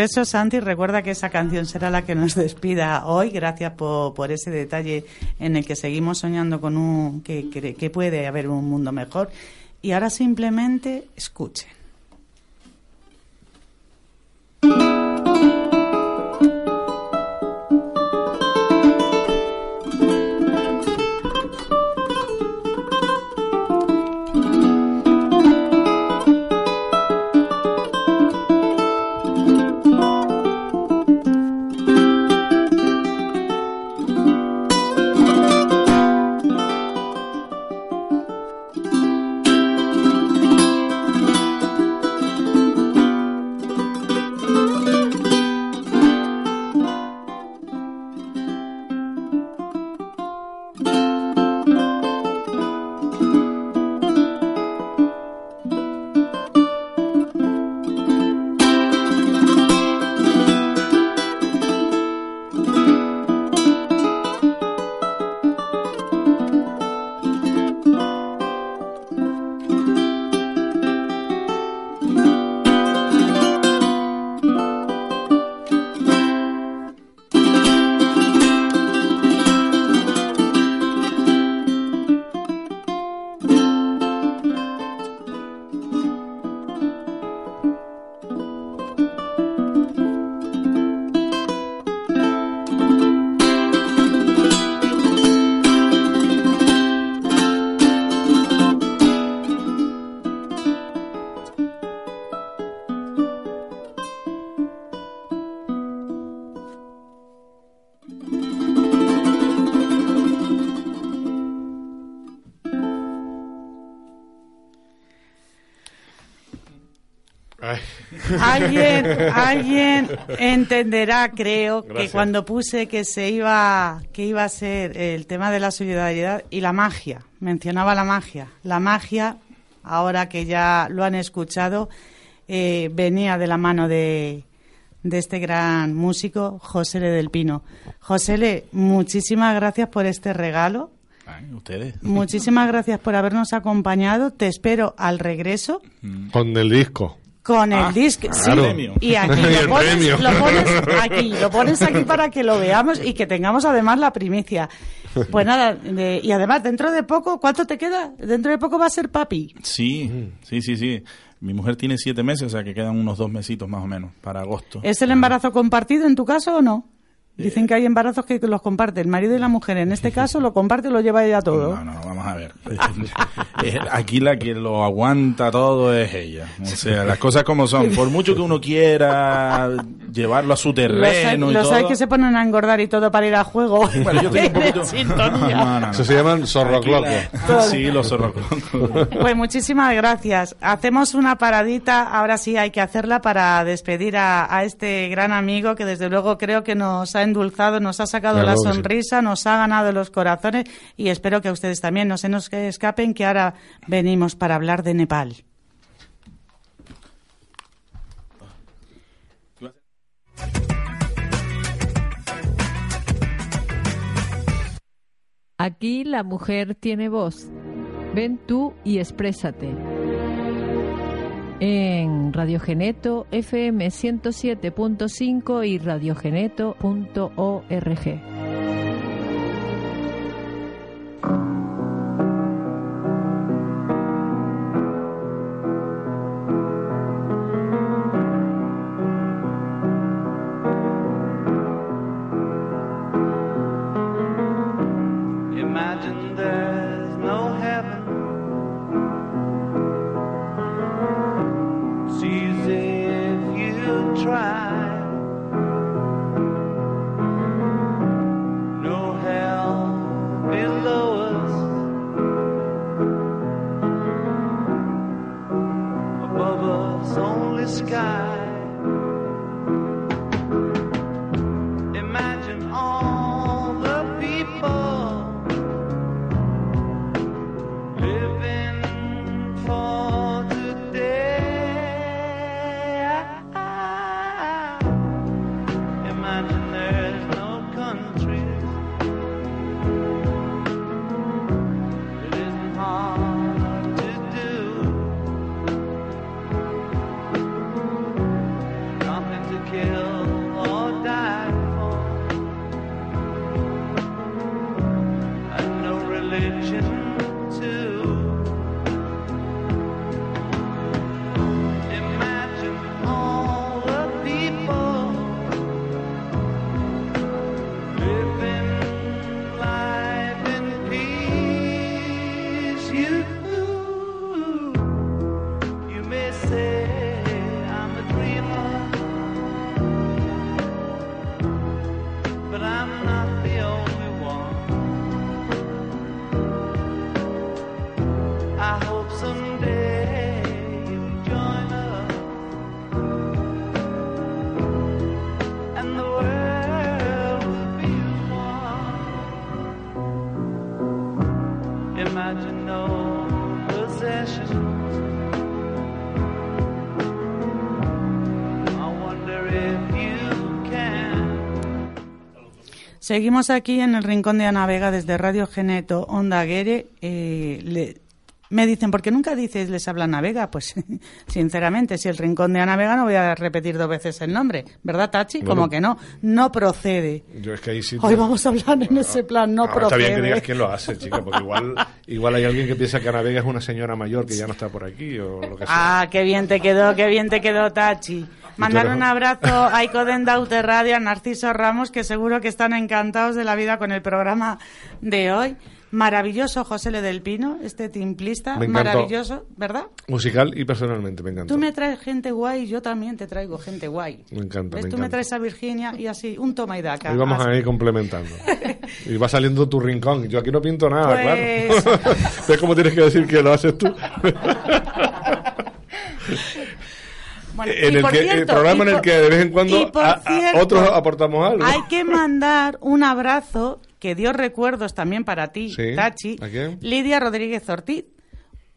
regreso, Santi, recuerda que esa canción será la que nos despida hoy. Gracias por, ese detalle en el que seguimos soñando con un que, que puede haber un mundo mejor. Y ahora simplemente escuchen. Alguien, alguien entenderá, creo, que cuando puse que se iba, que iba a ser el tema de la solidaridad y la magia, mencionaba la magia. La magia, ahora que ya lo han escuchado, eh, venía de la mano de, de este gran músico, José Le del Pino. José Le, muchísimas gracias por este regalo. Ay, ustedes. Muchísimas gracias por habernos acompañado. Te espero al regreso Con el disco. Con el Ah, disco. claro. Sí, y aquí lo, pones, lo pones aquí, lo pones aquí para que lo veamos y que tengamos además la primicia. Pues nada, de- y además dentro de poco, ¿cuánto te queda? Dentro de poco va a ser papi. Sí, sí, sí, sí. Mi mujer tiene siete meses, o sea que quedan unos dos mesitos más o menos para agosto. ¿Es el embarazo compartido en tu caso o no? Dicen que hay embarazos que los comparte el marido y la mujer. En este caso lo comparte y lo lleva ella todo. No, no, vamos a ver. Eh, Aquí la que lo aguanta todo es ella. O sea, las cosas como son. Por mucho que uno quiera llevarlo a su Los hay, terreno y los todo. hay que se ponen a engordar y todo para ir a juego. Bueno, yo estoy un poquito... No, no, no. Eso se llaman zorroclocos. Sí, los zorroclocos. Pues muchísimas gracias. Hacemos una paradita, ahora sí hay que hacerla para despedir a, a este gran amigo que desde luego creo que nos ha endulzado, nos ha sacado Claro la sí. sonrisa, nos ha ganado los corazones y espero que a ustedes también no se nos escapen que ahora venimos para hablar de Nepal. Aquí la mujer tiene voz. Ven tú y exprésate. En Radiogeneto FM 107.5 y radiogeneto.org. Seguimos aquí en el Rincón de Ana Vega desde Radio Geneto, Onda Guere. Eh, le- me dicen, ¿por qué nunca dices les habla Ana Vega? Pues sinceramente, si el Rincón de Ana Vega no voy a repetir dos veces el nombre, ¿verdad, Tachi? Bueno. Como que no, no procede. Yo es que ahí sí. Hoy vamos a hablar en ese plan, no, No, está procede. bien que digas quién lo hace, chica, porque igual, igual hay alguien que piensa que Ana Vega es una señora mayor que ya no está por aquí o lo que sea. Ah, qué bien te quedó, qué bien te quedó, Tachi. Mandar un abrazo a Icoden Daute Radio, a Narciso Ramos, que seguro que están encantados de la vida con el programa de hoy. Maravilloso José Le del Pino, este timplista, Me maravilloso, ¿verdad? Musical y personalmente, me encanta. Tú me traes gente guay, yo también te traigo gente guay. Me encanta, ¿Ves? me Tú me encanta. traes a Virginia y así, un toma y daca. Ahí vamos Así. a ir complementando. Y va saliendo tu rincón. Yo aquí no pinto nada, Pues- claro. ¿Ves cómo tienes que decir que lo haces tú? Bueno, en el que, el cierto, programa en el por- que de vez en cuando a- a- cierto, otros aportamos algo. Hay que mandar un abrazo que dio recuerdos también para ti, Sí, Tachi. Lidia Rodríguez Ortiz.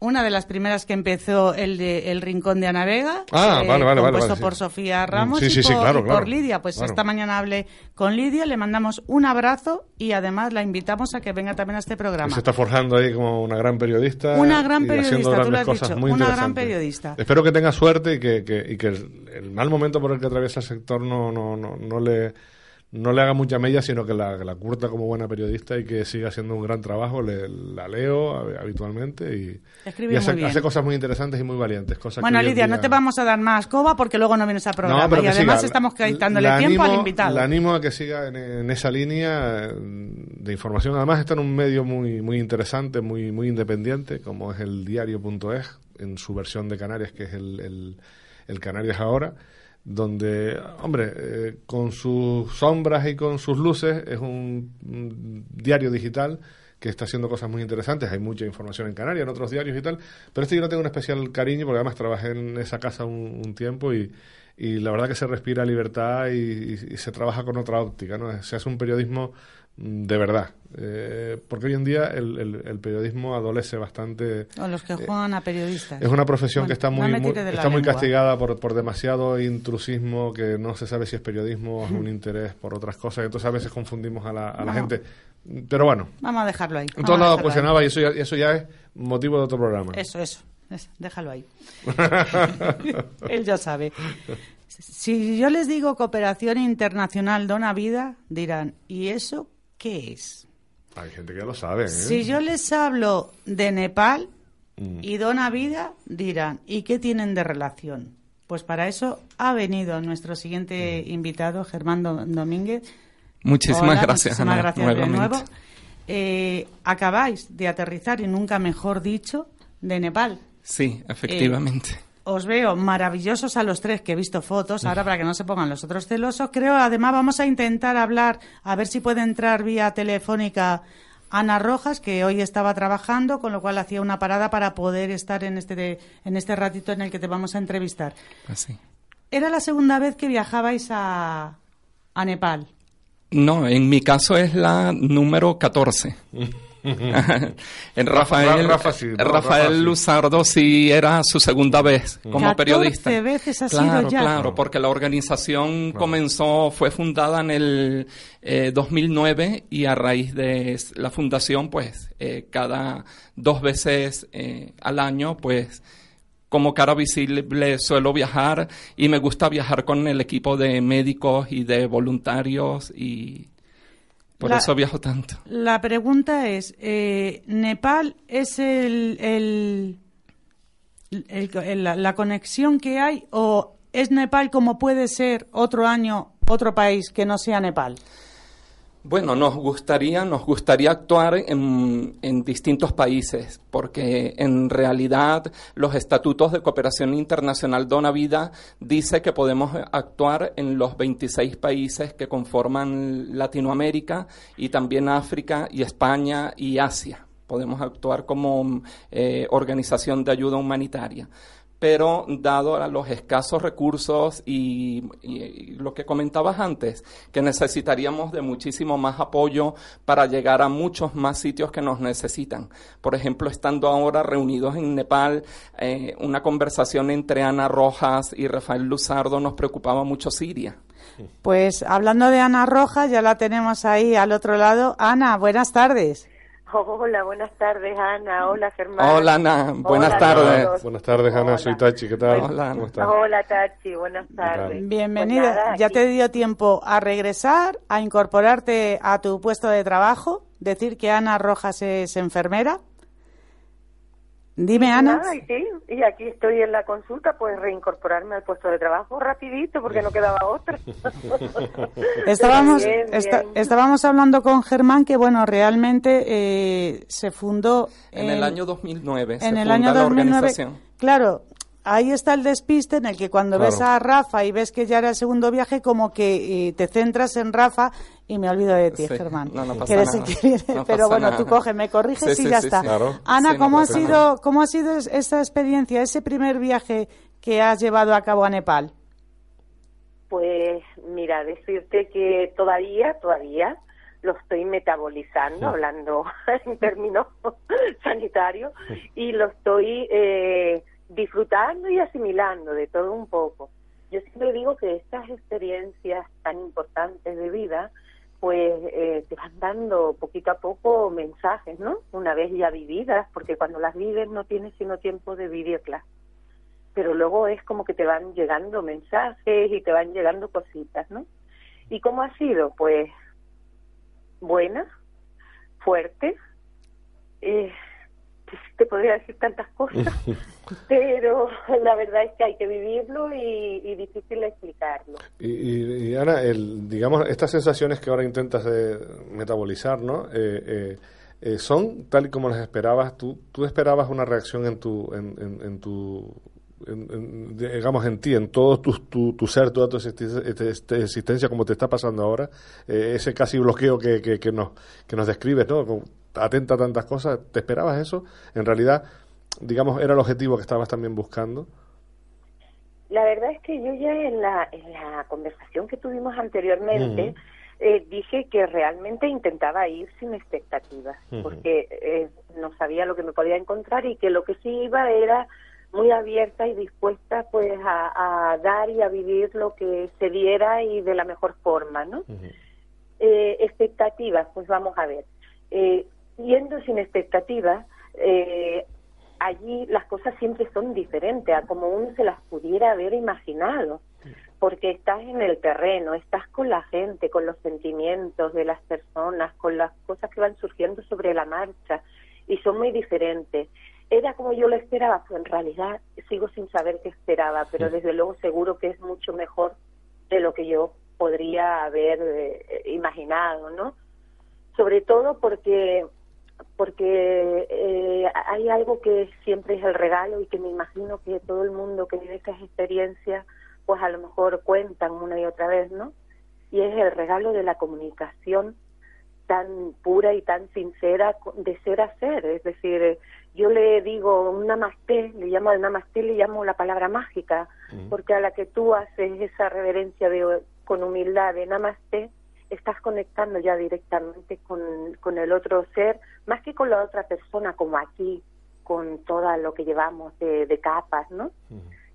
Una de las primeras que empezó el de El Rincón de Ana Vega, Ah, eh, vale, vale, vale, compuesto vale, sí. por Sofía Ramos Sí, y, sí, sí, por, claro, y por claro, Lidia. Pues claro. esta mañana hablé con Lidia, le mandamos un abrazo y además la invitamos a que venga también a este Y programa. se está forjando ahí como una gran periodista. Una gran y periodista, tú lo has dicho, una gran periodista. Espero que tenga suerte y que, que- y que el, el mal momento por el que atraviesa el sector no, no, no, no le no le haga mucha mella, sino que la, la curta como buena periodista y que siga haciendo un gran trabajo. Le- la leo hab- habitualmente y, hace, cosas muy interesantes y muy valientes. Cosas Bueno, que Lidia, día- no te vamos a dar más coba porque luego no vienes a programa. No, pero y además siga. estamos quitándole tiempo al invitado. La animo a que siga en, en esa línea eh, de información. Además está en un medio muy muy interesante, muy muy independiente, como es el diario.es, en su versión de Canarias, que es el, el, el Canarias Ahora, donde, hombre, eh, con sus sombras y con sus luces, es un, diario digital que está haciendo cosas muy interesantes. Hay mucha información en Canarias, en otros diarios y tal. Pero este yo no tengo un especial cariño porque además trabajé en esa casa un, tiempo y, y la verdad que se respira libertad y, y- y se trabaja con otra óptica. ¿no? Se hace un periodismo de verdad. Eh, porque hoy en día el, el- el periodismo adolece bastante. O los que juegan a periodistas. Es una profesión Bueno, que está muy, está muy castigada por, por demasiado intrusismo, que no se sabe si es periodismo o es un interés por otras cosas. Entonces a veces confundimos a la, a la gente. Pero bueno, Vamos a dejarlo ahí. en todos lados cuestionaba y eso ya, eso ya es motivo de otro programa. Eso, eso, eso, Déjalo ahí. Él ya sabe. Si yo les digo cooperación internacional dona vida, dirán, ¿y eso qué es? Hay gente que lo sabe. ¿eh? Si yo les hablo de Nepal Mm. y dona vida, dirán, ¿y qué tienen de relación? Pues para eso ha venido nuestro siguiente Mm. invitado, Germán Do- Domínguez. Muchísimas Hola, gracias, muchísimas Ana, gracias de nuevo. Eh, acabáis de aterrizar, y nunca mejor dicho, de Nepal. Sí, efectivamente. Os veo maravillosos a los tres que he visto fotos. Ahora, para que no se pongan los otros celosos, creo además vamos a intentar hablar, a ver si puede entrar vía telefónica Ana Rojas, que hoy estaba trabajando, con lo cual hacía una parada para poder estar en este, en este ratito en el que te vamos a entrevistar. Así. Era la segunda vez que viajabais a, a Nepal. No, en mi caso es la número 14. en Rafael, Rafa sí, no, Rafael Rafa sí. Luzardo sí era su segunda vez como 14 periodista. veces ha claro, sido ya. Claro, porque la organización comenzó, fue fundada en el eh, 2009 y a raíz de la fundación, pues, eh, cada dos veces eh, al año, pues, como cara visible suelo viajar y me gusta viajar con el equipo de médicos y de voluntarios y por La- eso viajo tanto. La pregunta es, eh, ¿Nepal es el, el- el- el- la, la conexión que hay o es Nepal como puede ser otro año otro país que no sea Nepal? Bueno, nos gustaría, nos gustaría actuar en, distintos países, porque en realidad los estatutos de cooperación internacional Dona Vida dice que podemos actuar en los 26 países que conforman Latinoamérica y también África y España y Asia. Podemos actuar como eh, organización de ayuda humanitaria pero dado a los escasos recursos y, lo que comentabas antes, que necesitaríamos de muchísimo más apoyo para llegar a muchos más sitios que nos necesitan. Por ejemplo, estando ahora reunidos en Nepal, eh, una conversación entre Ana Rojas y Rafael Luzardo nos preocupaba mucho Siria. Pues hablando de Ana Rojas, ya la tenemos ahí al otro lado. Ana, buenas tardes. Hola, buenas tardes, Ana. Hola, Germán. Hola, Ana. Buenas Hola tardes. Buenas tardes, Ana. Hola. Soy Tachi. ¿Qué tal? Hola. ¿Cómo estás? Hola, Tachi. Buenas tardes. Bienvenida. Pues nada, ya aquí- te dio tiempo a regresar, a incorporarte a tu puesto de trabajo, decir que Ana Rojas es enfermera. Dime, Ana. Nada, y sí, y aquí estoy en la consulta, pues reincorporarme al puesto de trabajo rapidito porque no quedaba otra. Estábamos, Bien, bien. estábamos hablando con Germán que, bueno, realmente eh, se fundó En el año 2009 se en el funda año la 2009. organización. Claro, ahí está el despiste en el que cuando Claro. ves a Rafa y ves que ya era el segundo viaje, como que eh, te centras en Rafa y me olvido de ti, Sí, Germán. no, no pasa nada. que viene, No pero pasa bueno, nada. tú coge, me corriges Sí, y sí, ya sí, está. sí. Claro. Ana, Sí, no ¿cómo, ha sido, nada. ¿cómo ha sido es- esa experiencia, ese primer viaje que has llevado a cabo a Nepal? Pues mira, decirte que todavía, todavía lo estoy metabolizando, hablando en términos sanitarios, y lo estoy eh, disfrutando y asimilando de todo un poco. Yo siempre digo que estas experiencias tan importantes de vida, pues eh, te van dando poquito a poco mensajes, ¿no? Una vez ya vividas, porque cuando las vives no tienes sino tiempo de vivirlas. Pero luego es como que te van llegando mensajes y te van llegando cositas, ¿no? ¿Y cómo ha sido? Pues buena, fuerte, eh, te podría decir tantas cosas, pero la verdad es que hay que vivirlo y, difícil explicarlo. Y, Ana, el, digamos, estas sensaciones que ahora intentas de metabolizar, ¿no? Eh, eh, eh, son tal y como las esperabas. ¿Tú, tú esperabas una reacción en tu, en, en, tu digamos en ti, en todo tu, tu, ser, toda tu este, existencia, como te está pasando ahora, ese casi bloqueo que, que, que, nos, que nos describes, ¿no? Atenta a tantas cosas, ¿te esperabas eso? En realidad, digamos, era el objetivo que estabas también buscando. La verdad es que yo ya en la, en la conversación que tuvimos anteriormente eh, dije que realmente intentaba ir sin expectativas, porque eh, no sabía lo que me podía encontrar y que lo que sí iba era muy abierta y dispuesta pues a, dar y a vivir lo que se diera y de la mejor forma, ¿no? eh, expectativas, pues vamos a ver. Eh, yendo sin expectativas, eh, allí las cosas siempre son diferentes a como uno se las pudiera haber imaginado, porque estás en el terreno, estás con la gente, con los sentimientos de las personas, con las cosas que van surgiendo sobre la marcha, y son muy diferentes. Era como yo lo esperaba, pues en realidad sigo sin saber qué esperaba, pero desde luego seguro que es mucho mejor de lo que yo podría haber eh, imaginado, ¿no? Sobre todo porque porque eh, hay algo que siempre es el regalo y que me imagino que todo el mundo que vive estas experiencias pues a lo mejor cuentan una y otra vez, ¿no? Y es el regalo de la comunicación tan pura y tan sincera de ser a ser, es decir, yo le digo un namaste, le llamo al namaste, le llamo la palabra mágica, porque a la que tú haces esa reverencia de, con humildad de namaste, estás conectando ya directamente con, con el otro ser, más que con la otra persona, como aquí, con todo lo que llevamos de, de capas, ¿no?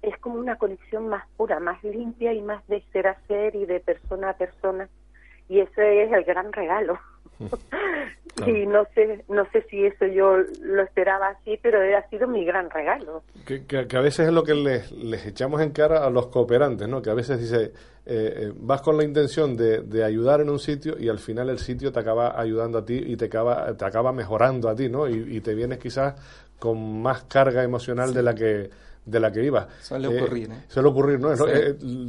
Es como una conexión más pura, más limpia y más de ser a ser y de persona a persona. Y ese es el gran regalo. Y no sé, no sé si eso yo lo esperaba así, pero ha sido mi gran regalo. Que, que, a veces es lo que les, les, echamos en cara a los cooperantes, ¿no? Que a veces dice, eh, eh, vas con la intención de, de, ayudar en un sitio y al final el sitio te acaba ayudando a ti y te acaba, te acaba mejorando a ti, ¿no? Y, te vienes quizás con más carga emocional de la que de la que iba. Suele ocurrir, ¿eh? Suele ocurrir, ¿no?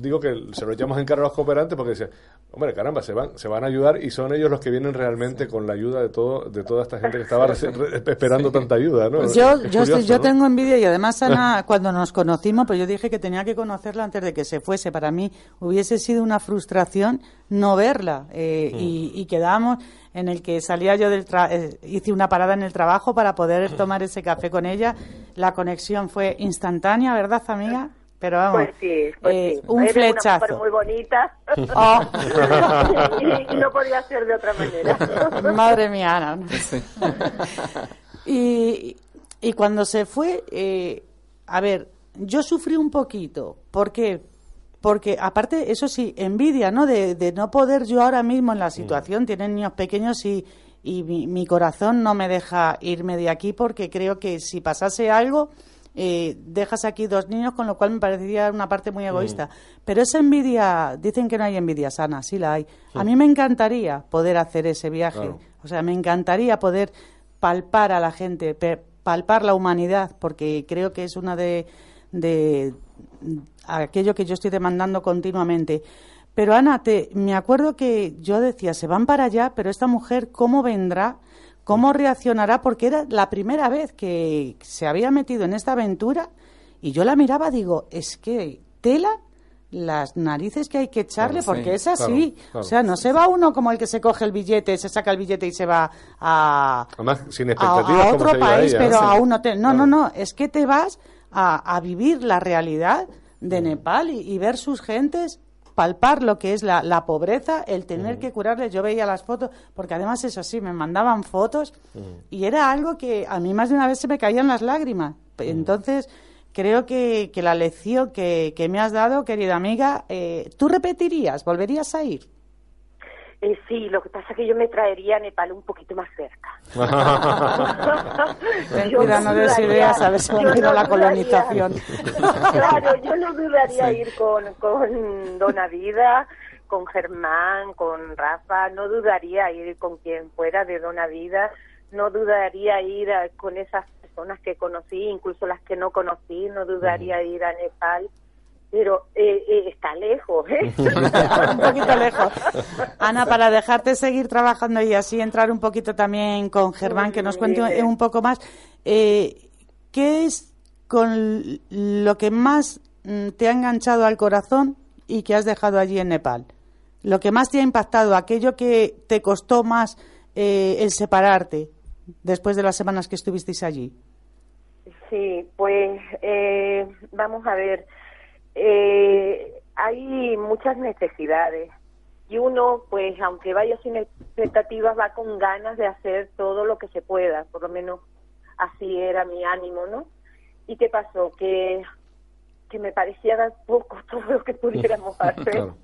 digo que se lo echamos en cara a los cooperantes porque dice, Hombre, caramba, se van, se van a ayudar y son ellos los que vienen realmente con la ayuda de todo, de toda esta gente que estaba esperando tanta ayuda, ¿no? Pues yo, yo, yo tengo envidia y además Ana, cuando nos conocimos, pues yo dije que tenía que conocerla antes de que se fuese. Para mí hubiese sido una frustración no verla eh, y, y quedábamos en el que salía yo del eh, hice una parada en el trabajo para poder tomar ese café con ella. La conexión fue instantánea, ¿verdad, amiga? Pero vamos, pues sí, pues eh, sí. un flechazo. Una muy bonita. Oh. y, no podía ser de otra manera. Madre mía, Ana. y, y cuando se fue, eh, a ver, yo sufrí un poquito. ¿Por qué? Porque aparte, eso sí, envidia, ¿no? De, de no poder yo ahora mismo en la situación, tienen niños pequeños y, y mi, mi corazón no me deja irme de aquí porque creo que si pasase algo eh, dejas aquí dos niños, con lo cual me parecería una parte muy egoísta. Mm. Pero esa envidia, dicen que no hay envidia sana, sí la hay. A mí me encantaría poder hacer ese viaje, o sea, me encantaría poder palpar a la gente, palpar la humanidad, porque creo que es una de, de aquello que yo estoy demandando continuamente. Pero Ana, te, me acuerdo que yo decía, se van para allá, pero esta mujer, ¿cómo vendrá? cómo reaccionará, porque era la primera vez que se había metido en esta aventura y yo la miraba, digo, es que tela las narices que hay que echarle, porque es así. o sea, no se va uno como el que se coge el billete, se saca el billete y se va a, sin a, otro país, pero a un hotel. No, no, no, es que te vas a, vivir la realidad de Nepal y ver sus gentes palpar lo que es la, la pobreza, el tener que curarles. Yo veía las fotos, porque además eso sí, me mandaban fotos y era algo que a mí más de una vez se me caían las lágrimas. Entonces, creo que, que la lección que, que me has dado, querida amiga, eh, ¿tú repetirías? ¿Volverías a ir? Eh, sí, lo que pasa es que yo me traería a Nepal un poquito más cerca. Yo cuidado, no des ideas, a ver si no la colonización. claro, yo no dudaría ir con, con Dona Vida, con Germán, con Rafa, no dudaría ir con quien fuera de Dona Vida, no dudaría ir a- con esas personas que conocí, incluso las que no conocí, no dudaría ir a Nepal, pero eh, eh, está lejos, ¿eh? un poquito lejos. Ana, para dejarte seguir trabajando y así entrar un poquito también con Germán, que nos cuente un poco más, eh, ¿qué es con lo que más mm, te ha enganchado al corazón y que has dejado allí en Nepal? Lo que más te ha impactado, aquello que te costó más eh, el separarte después de las semanas que estuvisteis allí. Sí, pues eh, vamos a ver, eh, hay muchas necesidades y uno, pues aunque vaya sin expectativas, va con ganas de hacer todo lo que se pueda, por lo menos así era mi ánimo, ¿no? ¿Y qué pasó? Que, que me parecía poco todo lo que pudiéramos hacer Claro.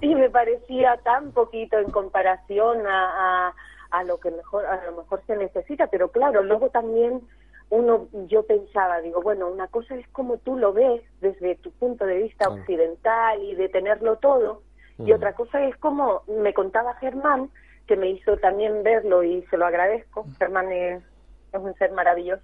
y me parecía tan poquito en comparación a, a, a lo que mejor a lo mejor se necesita pero claro luego también uno yo pensaba digo bueno una cosa es como tú lo ves desde tu punto de vista Claro. occidental y de tenerlo todo y otra cosa es como me contaba Germán que me hizo también verlo y se lo agradezco. Germán es, es un ser maravilloso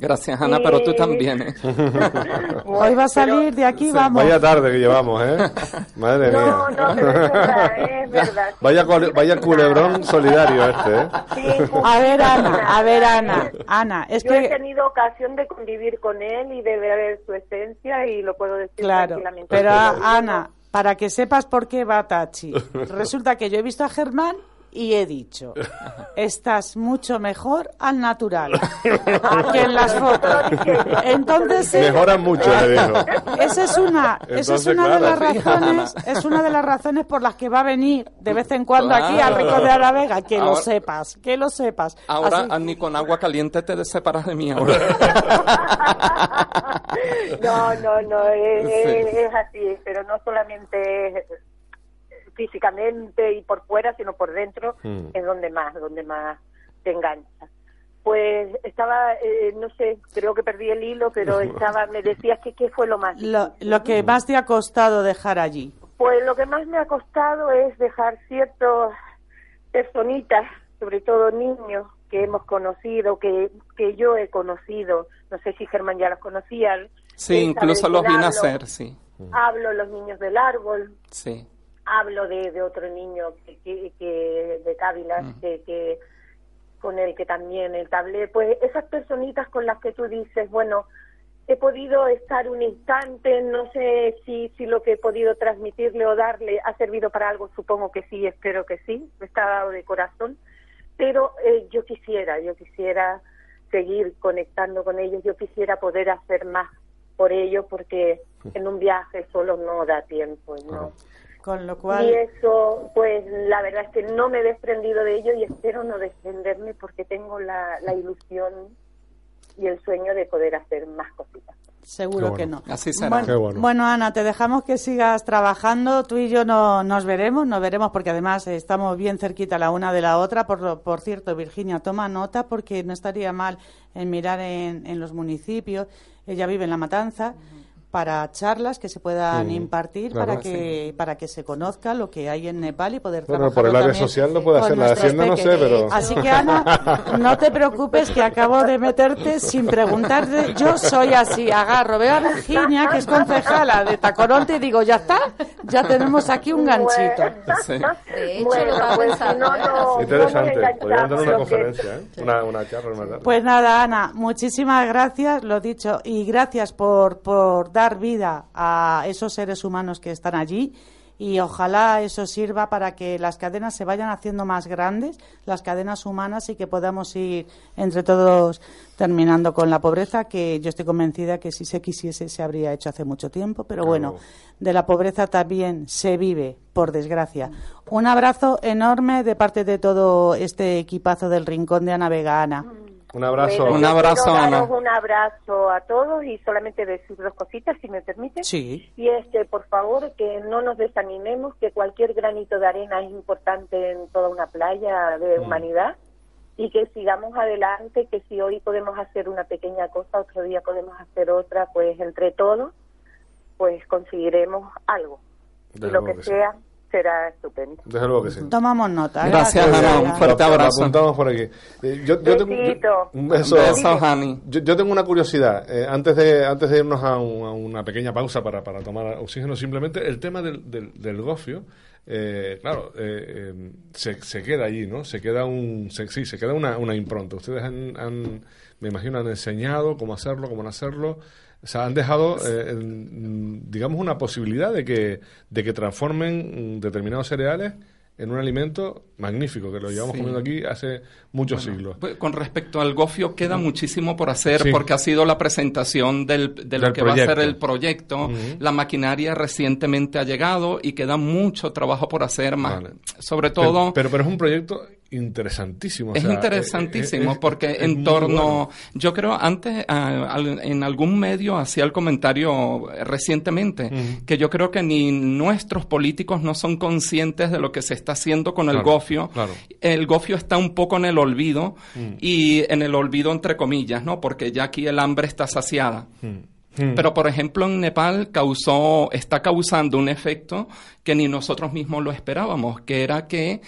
Gracias, Ana, pero tú Sí. también. ¿eh? Hoy va a salir de aquí, vamos. Vaya tarde que llevamos, ¿eh? Madre mía. no no pero es verdad es verdad Vaya, vaya culebrón solidario este, ¿eh? Sí, A ver, Ana, a ver, Ana. Ana, es Yo he que... tenido ocasión de convivir con él y de ver su esencia y lo puedo decir Claro, tranquilamente. pero Ana, para que sepas por qué va Tachi, resulta que yo he visto a Germán y he dicho, estás mucho mejor al natural que en las fotos. Entonces, eh, Mejora mucho, le dijo. esa es una, esa es una de las sí, razones, es una de las razones por las que va a venir de vez en cuando aquí al. Rincón de Aravega, que lo sepas, que lo sepas. Ahora Así- ni con agua caliente te separas de mí ahora. no, no, no, es, Sí. es- es así, pero no solamente físicamente y por fuera, sino por dentro, Mm. es donde más, donde más te engancha. Pues estaba, eh, no sé, creo que perdí el hilo, pero estaba, me decías que qué fue lo más lo, lo que más te ha costado dejar allí. Pues lo que más me ha costado es dejar ciertas personitas, sobre todo niños que hemos conocido, que, que yo he conocido, no sé si Germán ya los conocía. Sí, incluso los vi nacer, sí. hablo. Hablo los niños del árbol, Sí. Hablo de, de otro niño que, que, que- de Cávilas, Mm. que, que con el que también entablé, pues esas personitas con las que tú dices, bueno, he podido estar un instante, no sé si, si lo que he podido transmitirle o darle ha servido para algo, supongo que sí, espero que sí, me está dado de corazón, pero eh, yo quisiera, yo quisiera seguir conectando con ellos, yo quisiera poder hacer más por ellos porque en un viaje solo no da tiempo, ¿no? Con lo cual... Y eso, pues la verdad es que no me he desprendido de ello y espero no desprenderme porque tengo la, la ilusión y el sueño de poder hacer más cositas. Seguro que no. Así será. Bueno, Qué bueno. bueno, Ana, te dejamos que sigas trabajando. Tú y yo no, nos veremos, nos veremos porque además estamos bien cerquita la una de la otra. Por, lo- por cierto, Virginia, toma nota porque no estaría mal en mirar en, en los municipios. Ella vive en La Matanza para charlas que se puedan Mm, impartir claro. para que para que se conozca lo que hay en Nepal y poder Bueno, trabajar por el área social lo puede hacer, la Hacienda no sé, pero... Así que Ana, no te preocupes que acabo de meterte sin preguntarte. Yo soy así, agarro, veo a Virginia que es concejala de Tacoronte y digo, ya está, ya tenemos aquí un ganchito. Sí. De hecho, Bueno, lo pues, no, no, Interesante, no podríamos tener una conferencia, ¿eh? Una, una charla, tarde. Pues nada, Ana, muchísimas gracias, lo dicho, y gracias por, por dar vida a esos seres humanos que están allí y ojalá eso sirva para que las cadenas se vayan haciendo más grandes, las cadenas humanas y que podamos ir entre todos terminando con la pobreza, que yo estoy convencida que si se quisiese se habría hecho hace mucho tiempo, pero bueno, de la pobreza también se vive, por desgracia. Un abrazo enorme de parte de todo este equipazo del Rincón de Ana Vega, Ana. Un abrazo. Bueno, Un abrazo, Ana. un abrazo a todos y solamente decir dos cositas, si me permite. Sí. Y es que, por favor, que no nos desanimemos, que cualquier granito de arena es importante en toda una playa de humanidad y que sigamos adelante, que si hoy podemos hacer una pequeña cosa, otro día podemos hacer otra, pues entre todos, pues conseguiremos algo. Y lo que sea será estupendo. Desde luego que sí. Tomamos nota. ¿eh? Gracias, Ana. Un fuerte Lo- lo abrazo. apuntamos por aquí. Eh, yo, yo tengo, yo- beso. Yo, yo tengo una curiosidad. eh, antes, de, antes de irnos a, un- a una pequeña pausa para, para tomar oxígeno, simplemente el tema del, del, del gofio. eh, claro, eh, eh, se, se queda allí, ¿no? Se queda un, se- sí, se queda una, una impronta. Ustedes han, han, me imagino, han enseñado cómo hacerlo, cómo no hacerlo. O sea, han dejado, eh, digamos, una posibilidad de que, de que transformen mm, determinados cereales en un alimento magnífico, que lo llevamos Sí. comiendo aquí hace muchos siglos. Pues, Con respecto al gofio, queda muchísimo por hacer Sí. porque ha sido la presentación del, de lo Del que va a ser el proyecto. La maquinaria recientemente ha llegado y queda mucho trabajo por hacer más. Vale. Sobre todo... Pero, pero, pero es un proyecto interesantísimo. o Es interesantísimo es- porque es en torno, bueno. yo creo antes ah, en algún medio hacía el comentario recientemente que yo creo que ni nuestros políticos no son conscientes de lo que se está haciendo con el gofio. claro. El gofio está un poco en el olvido Mm. y en el olvido entre comillas, ¿no? Porque ya aquí el hambre está saciada. Mm. Pero, por ejemplo, en Nepal causó, está causando un efecto que ni nosotros mismos lo esperábamos, que era que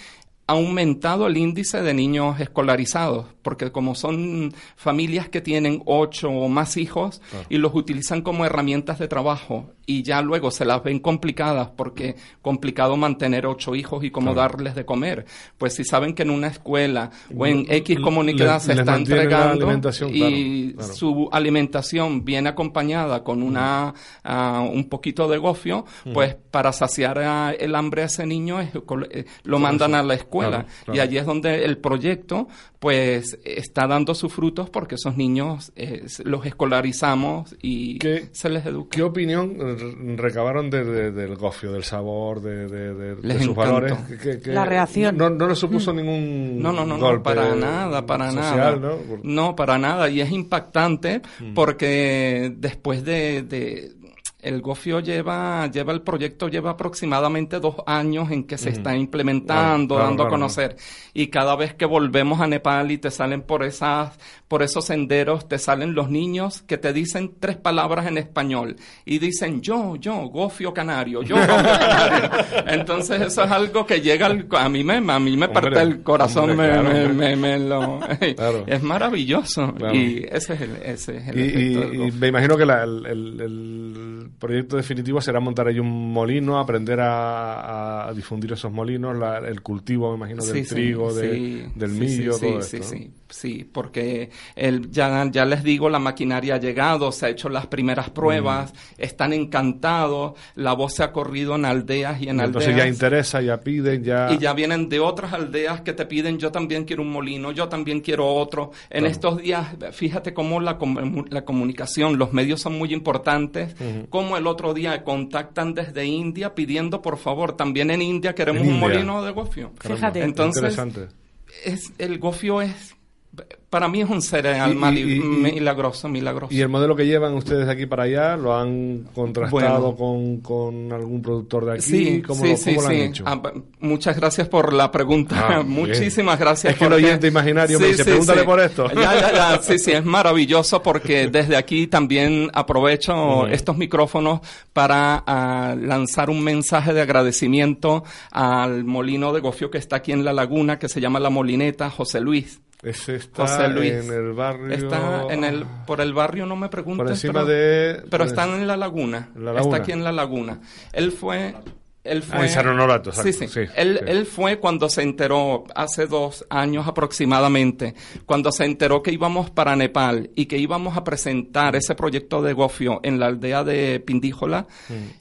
aumentado el índice de niños escolarizados, porque como son familias que tienen ocho o más hijos y los utilizan como herramientas de trabajo y ya luego se las ven complicadas porque complicado mantener ocho hijos y cómo Claro. darles de comer, pues si saben que en una escuela o en X comunidad se está entregando y claro, su alimentación viene acompañada con una ah, un poquito de gofio, pues para saciar ah, el hambre a ese niño es eh, lo mandan a la escuela. Y allí es donde el proyecto pues está dando sus frutos porque esos niños eh, los escolarizamos y ¿Qué- se les educa. ¿Qué opinión recabaron de- de- del gofio, del sabor, de, de- de- de Les sus encantó. valores? Que- que- La reacción. No, no le supuso ningún No, no, no, no, golpe para nada, para social, nada. ¿no? Por- No, para nada. Y es impactante Mm. porque después de, de- el Gofio lleva, lleva el proyecto lleva aproximadamente dos años en que se está implementando, Claro, claro, dando a claro, conocer. Y cada vez que volvemos a Nepal y te salen por esas, por esos senderos, te salen los niños que te dicen tres palabras en español y dicen yo, yo, Gofio Canario, yo, Gofio Canario. Entonces eso es algo que llega al- a mí me, a mí me Hombre, parte el corazón, hombre, me, claro, me- hombre. me- me lo- Claro. es maravilloso. Claro. Y ese es el, ese es el Y, efecto y- del y Gofio. me imagino que la- el, el- el proyecto definitivo será montar ahí un molino, aprender a, a difundir esos molinos, la- el cultivo, me imagino, del Sí, sí, trigo, de- sí, del millo, sí, todo sí, esto. sí, sí, sí, porque el, ya, ya les digo, la maquinaria ha llegado, se ha hecho las primeras pruebas, están encantados, la voz se ha corrido en aldeas y en Y Entonces ya aldeas. interesa, ya piden, ya... Y ya vienen de otras aldeas que te piden, yo también quiero un molino, yo también quiero otro. En Claro. estos días, fíjate cómo la, la comunicación, los medios son muy importantes, como el otro día contactan desde India pidiendo, por favor, también en India queremos En un India. molino de gofio. Fíjate. Entonces, Interesante. es, el gofio es, para mí es un cereal Y- milagroso, milagroso. ¿Y el modelo que llevan ustedes de aquí para allá lo han contrastado Bueno. con, con algún productor de aquí? Sí, ¿Cómo, sí, lo, sí, cómo lo han sí. hecho? Ah, ba- muchas gracias por la pregunta. Ah. Muchísimas gracias. Es que el oyente imaginario me dice, "Pregúntale por esto". Ya, ya, ya. Sí, sí, es maravilloso porque desde aquí también aprovecho estos micrófonos para ah, lanzar un mensaje de agradecimiento al molino de gofio que está aquí en la laguna, que se llama La Molineta, José Luis. Ese está José Luis. en el barrio... Está en el, por el barrio, no me preguntes. Por encima pero, de... Pero pues, está en la laguna. La laguna. Está aquí en la laguna. Él fue, Él Ah, fue, en San Honorato, exacto. Sí, sí. Sí, él, sí. él fue cuando se enteró, hace dos años aproximadamente, cuando se enteró que íbamos para Nepal y que íbamos a presentar ese proyecto de Gofio en la aldea de Pindíjola,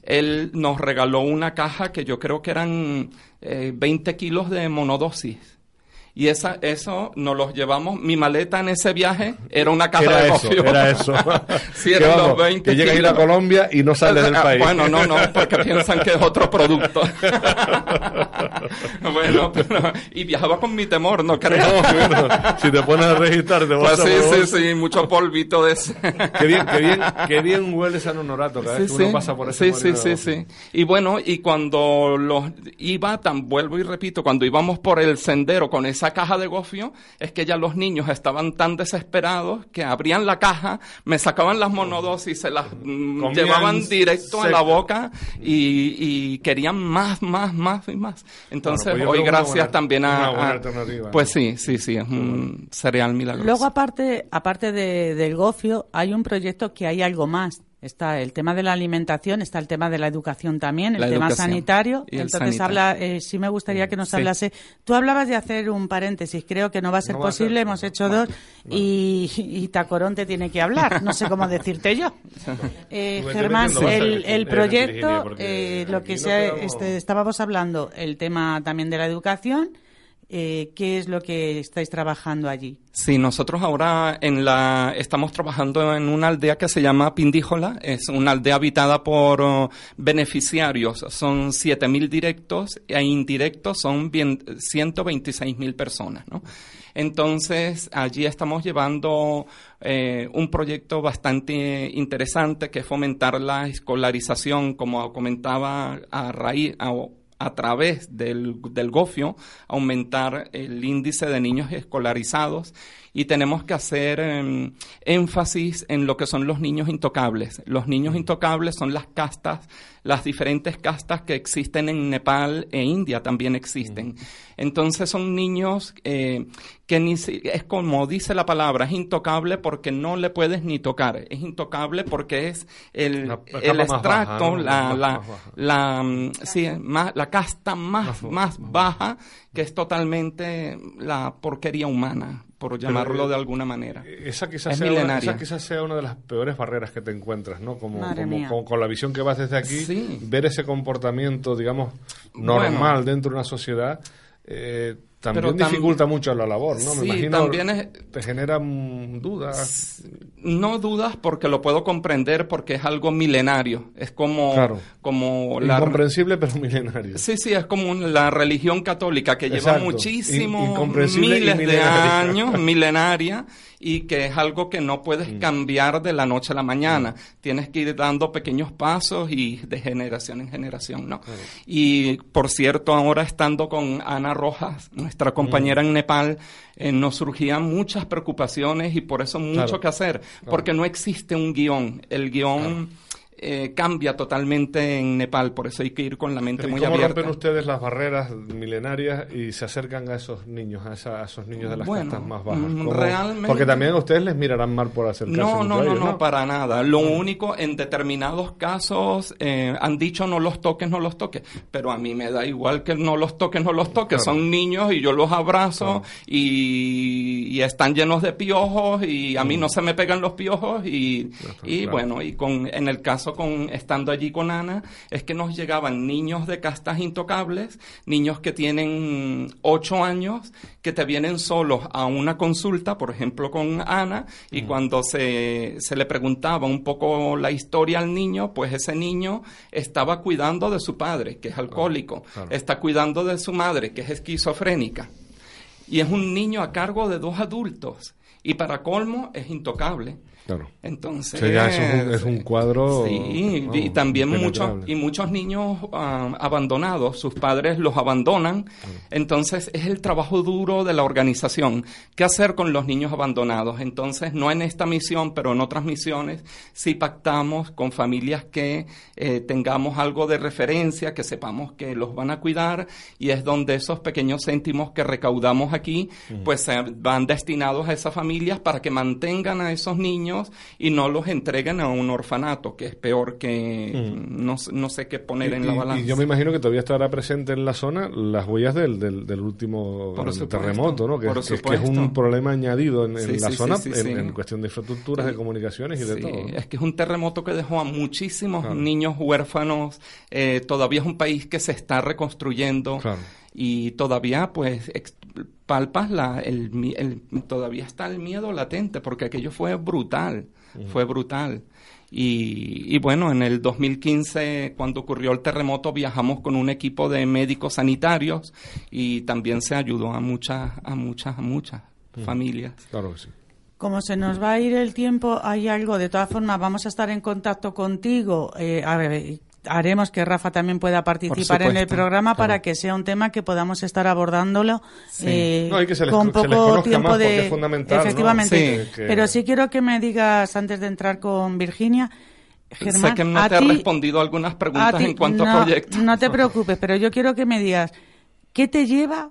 él nos regaló una caja que yo creo que eran eh, 20 kilos de monodosis. Y esa, eso nos los llevamos. Mi maleta en ese viaje era una caja Era de eso, era eso. sí, Que eran vamos, los 20 que llega a ir a. Colombia y no sale del Ah, país. Bueno, no, no, porque piensan que es otro producto. bueno, pero, y viajaba con mi temor, no creo. No, bueno, si te pones a registrar, te vas Pues a sí, por sí, vos. sí, mucho polvito de ese. Qué bien, qué bien, qué bien huele San Honorato cada vez Sí, que uno sí. pasa por ese sí, sí, sí, sí. Y bueno, y cuando los iba, tan vuelvo y repito, cuando íbamos por el sendero con esa caja de gofio, es que ya los niños estaban tan desesperados que abrían la caja, me sacaban las monodosis, se las mm, Comían llevaban directo a la boca y, y querían más, más, más y más. Entonces, Bueno, pues hoy gracias buena- también a... una buena a- alternativa. pues sí, sí, sí, es un cereal milagroso. Luego, aparte, aparte de- del gofio, hay un proyecto que hay algo más. Está el tema de la alimentación, está el tema de la educación también, el La tema sanitario. y el Entonces, sanitario. habla, eh, sí me gustaría que nos Sí. hablase. Tú hablabas de hacer un paréntesis, creo que no va a ser No va a ser, posible, hemos no, hecho dos y, y Tacorón te tiene que hablar, no sé cómo decirte yo. Eh, Germán, el, el proyecto, eh, lo que no sea, quedamos- este, estábamos hablando, el tema también de la educación, eh, ¿qué es lo que estáis trabajando allí? Sí, nosotros ahora en la estamos trabajando en una aldea que se llama Pindíjola, es una aldea habitada por oh, beneficiarios, son 7.000 directos e indirectos son bien, 126.000 personas, ¿no? Entonces, allí estamos llevando eh, un proyecto bastante interesante que es fomentar la escolarización, como comentaba a raíz, a, a través del, del gofio, aumentar el índice de niños escolarizados y tenemos que hacer em, énfasis en lo que son los niños intocables. Los niños intocables son las castas, las diferentes castas que existen en Nepal e India también existen. Entonces son niños eh, que ni si- es como dice la palabra, es intocable porque no le puedes ni tocar. Es intocable porque es el, La- la el extracto, baja, ¿no? la, la, la, mm, sí, más, la casta más, Más- más baja, que es totalmente la porquería humana, por llamarlo eh, de alguna manera. Esa quizás, Es sea una, milenaria. esa quizás sea una de las peores barreras que te encuentras, ¿no? Como, como- como con la visión que vas desde aquí, Sí. ver ese comportamiento, digamos, normal Bueno. dentro de una sociedad, eh, también Pero tam- dificulta mucho la labor, ¿no? Me Sí, imagino también es- te genera dudas. No dudas porque lo puedo comprender porque es algo milenario. Es como, Claro. como la... Incomprensible, pero milenario. Sí, sí, es como la religión católica que lleva muchísimos miles de años, milenaria, y que es algo que no puedes Mm. cambiar de la noche a la mañana. Tienes que ir dando pequeños pasos y de generación en generación, ¿no? Y por cierto, ahora estando con Ana Rojas, nuestra compañera Mm. en Nepal, eh, nos surgían muchas preocupaciones y por eso mucho Claro. que hacer, porque no existe un guion. El guion eh, cambia totalmente en Nepal, por eso hay que ir con la mente Pero ¿y muy ¿Cómo abierta. rompen ustedes las barreras milenarias y se acercan a esos niños, a, esa- a esos niños de las Bueno, castas más bajas? mm, ¿Cómo? realmente- Porque también a ustedes les mirarán mal por acercarse No, no, a no, ellos, no, para nada. Lo único, en determinados casos eh, han dicho no los toques, no los toques, pero a mí me da igual que no los toques, no los toques. Claro. Son niños y yo los abrazo Claro. y, y están llenos de piojos y a mí no se me pegan los piojos y, y claro. bueno, y con en el caso con estando allí con Ana es que nos llegaban niños de castas intocables, niños que tienen ocho años, que te vienen solos a una consulta, por ejemplo con Ana, y cuando se, se le preguntaba un poco la historia al niño, pues ese niño estaba cuidando de su padre, que es alcohólico, claro. está cuidando de su madre, que es esquizofrénica, y es un niño a cargo de dos adultos, y para colmo es intocable. Claro. Entonces, O sea, ya eso es un- es un cuadro, Sí, y también muchos y muchos niños ah, abandonados, sus padres los abandonan. Entonces, es el trabajo duro de la organización. ¿Qué hacer con los niños abandonados? Entonces, no en esta misión, pero en otras misiones, sí pactamos con familias que eh, tengamos algo de referencia, que sepamos que los van a cuidar y es donde esos pequeños céntimos que recaudamos aquí, pues eh, van destinados a esas familias para que mantengan a esos niños niños y no los entreguen a un orfanato, que es peor que no, no sé qué poner Y- en la balanza. Y yo me imagino que todavía estará presente en la zona las huellas del, del, del último supuesto, terremoto, ¿no? Que, por es- que es, que es un problema añadido en, en Sí, la sí, zona sí, en, cuestión de infraestructuras, de comunicaciones y de todo. Es que es un terremoto que dejó a muchísimos Claro. niños huérfanos. eh, todavía es un país que se está reconstruyendo Claro. y todavía, pues, ex- palpas la, el, mi- el- todavía está el miedo latente porque aquello fue brutal, fue brutal. Y, y bueno, en el 2015, cuando ocurrió el terremoto, viajamos con un equipo de médicos sanitarios y también se ayudó a muchas, a muchas, a muchas familias. Claro que sí. Como se nos va a ir el tiempo, hay algo, de todas formas, vamos a estar en contacto contigo. eh, a ver, haremos que Rafa también pueda participar en el programa para que sea un tema que podamos estar abordándolo Sí. eh, No, que se les- con se les poco conozca tiempo más, porque de es fundamental, ¿no? efectivamente. Sí. Que- Pero sí quiero que me digas antes de entrar con Virginia, Germán, sé que no a te he ti- respondido algunas preguntas ti- en cuanto no, a proyectos. No te preocupes, pero yo quiero que me digas, ¿qué te lleva